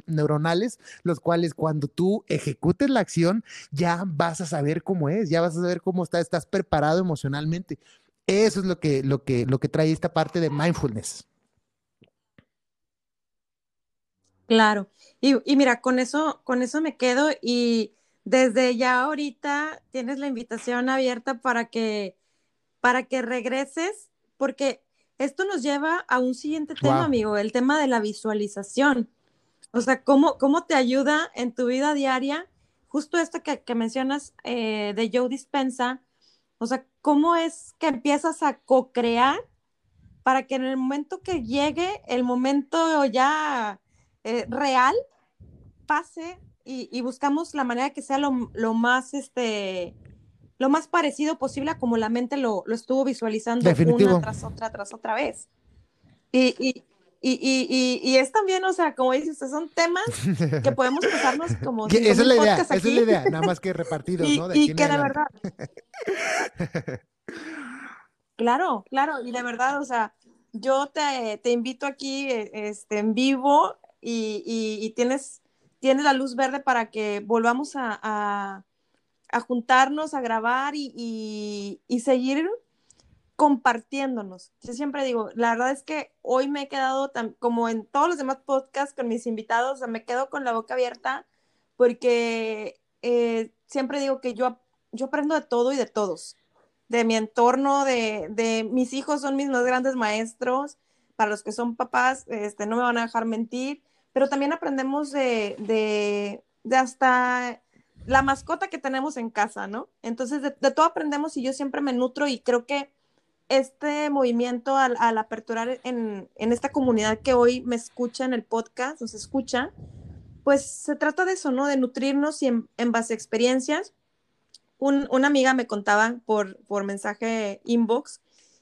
neuronales, los cuales cuando tú ejecutes la acción ya vas a saber cómo es, ya vas a saber cómo está, estás preparado emocionalmente. Eso es lo que, lo que, lo que trae esta parte de mindfulness. Claro. Y, y, mira, con eso, con eso me quedo y desde ya ahorita tienes la invitación abierta para que, para que regreses, porque esto nos lleva a un siguiente tema, amigo, el tema de la visualización. O sea, ¿cómo, cómo te ayuda en tu vida diaria? Justo esto que, que mencionas eh, de Joe Dispensa, o sea, ¿cómo es que empiezas a co-crear para que en el momento que llegue, el momento ya eh, real pase y, buscamos la manera que sea lo, más este lo más parecido posible a como la mente lo, estuvo visualizando una tras otra tras otra vez. Y, y, y, es también, o sea, como dices, son temas [laughs] que podemos pasarnos como... esa es la idea, esa es la idea, nada más que repartidos, ¿no? De y que de verdad... claro, claro, y de verdad, o sea, yo te, te invito aquí este, en vivo y, tienes, tienes la luz verde para que volvamos a, juntarnos, a grabar y, seguir compartiéndonos. Yo siempre digo, la verdad es que hoy me he quedado, como en todos los demás podcasts con mis invitados, me quedo con la boca abierta porque eh, siempre digo que yo, yo aprendo de todo y de todos, de mi entorno, de, de mis hijos son mis más grandes maestros, para los que son papás, este, no me van a dejar mentir, pero también aprendemos de, de, hasta la mascota que tenemos en casa, ¿no? Entonces, de, todo aprendemos y yo siempre me nutro y creo que este movimiento al, aperturar en, esta comunidad que hoy me escucha en el podcast, nos escucha, pues se trata de eso, ¿no? De nutrirnos y en, base a experiencias. una amiga me contaba por, por mensaje inbox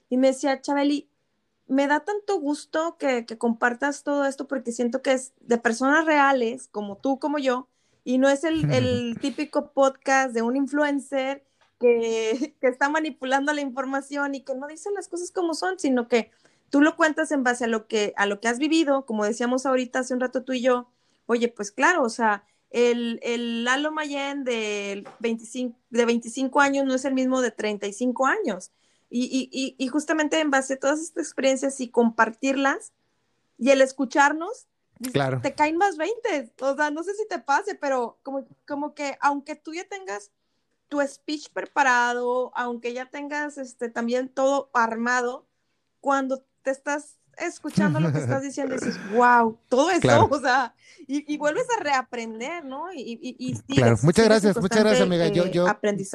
y me decía, Chabeli, me da tanto gusto que, compartas todo esto porque siento que es de personas reales, como tú, como yo, y no es el, [laughs] típico podcast de un influencer que, está manipulando la información y que no dice las cosas como son, sino que tú lo cuentas en base a lo que, a lo que has vivido, como decíamos ahorita hace un rato tú y yo. Oye, pues claro, o sea, el, el Lalo Mayen de 25, de 25 años no es el mismo de 35 años. Y, justamente en base a todas estas experiencias y compartirlas y el escucharnos, te caen más 20. O sea, no sé si te pase, pero como, como que aunque tú ya tengas tu speech preparado, aunque ya tengas este, también todo armado, cuando te estás escuchando lo que estás [laughs] diciendo y dices, wow, todo eso, o sea, y, vuelves a reaprender, ¿no? Y, y, claro, muchas gracias, muchas gracias, amiga. Yo, yo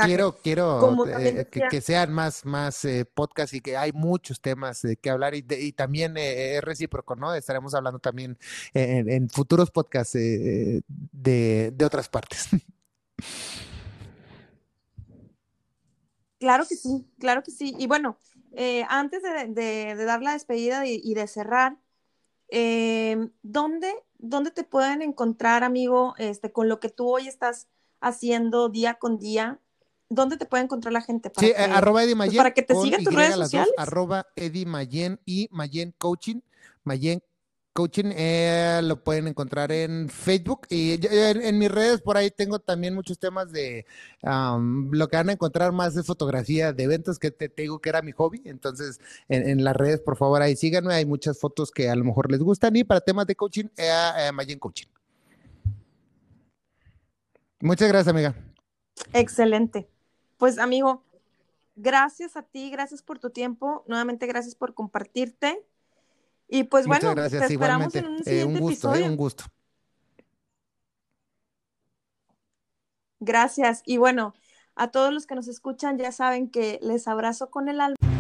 quiero, quiero eh, que, sean más, más eh, podcasts y que hay muchos temas de que hablar y, y también eh, es recíproco, ¿no? Estaremos hablando también en, futuros podcasts de, de otras partes. Claro que sí, claro que sí. Y bueno, eh, antes de, dar la despedida y, de cerrar, eh, ¿dónde, te pueden encontrar, amigo, este, con lo que tú hoy estás haciendo día con día? ¿Dónde te puede encontrar la gente? Para sí, que, arroba Eddie pues, para que te sigan tus redes sociales. arroba Eddie Mayen y Mayen Coaching, Mayen Coaching eh, lo pueden encontrar en Facebook y en, mis redes por ahí tengo también muchos temas de lo que van a encontrar más de fotografía de eventos que te, digo que era mi hobby. Entonces, en, las redes, por favor, ahí síganme. Hay muchas fotos que a lo mejor les gustan y para temas de coaching, eh, eh Mayen Coaching. Muchas gracias, amiga. Excelente. Pues, amigo, gracias a ti, gracias por tu tiempo. Nuevamente, gracias por compartirte. Y pues bueno, te esperamos en un eh, siguiente un gusto, eh, un gusto. Gracias. Y bueno, a todos los que nos escuchan ya saben que les abrazo con el alma.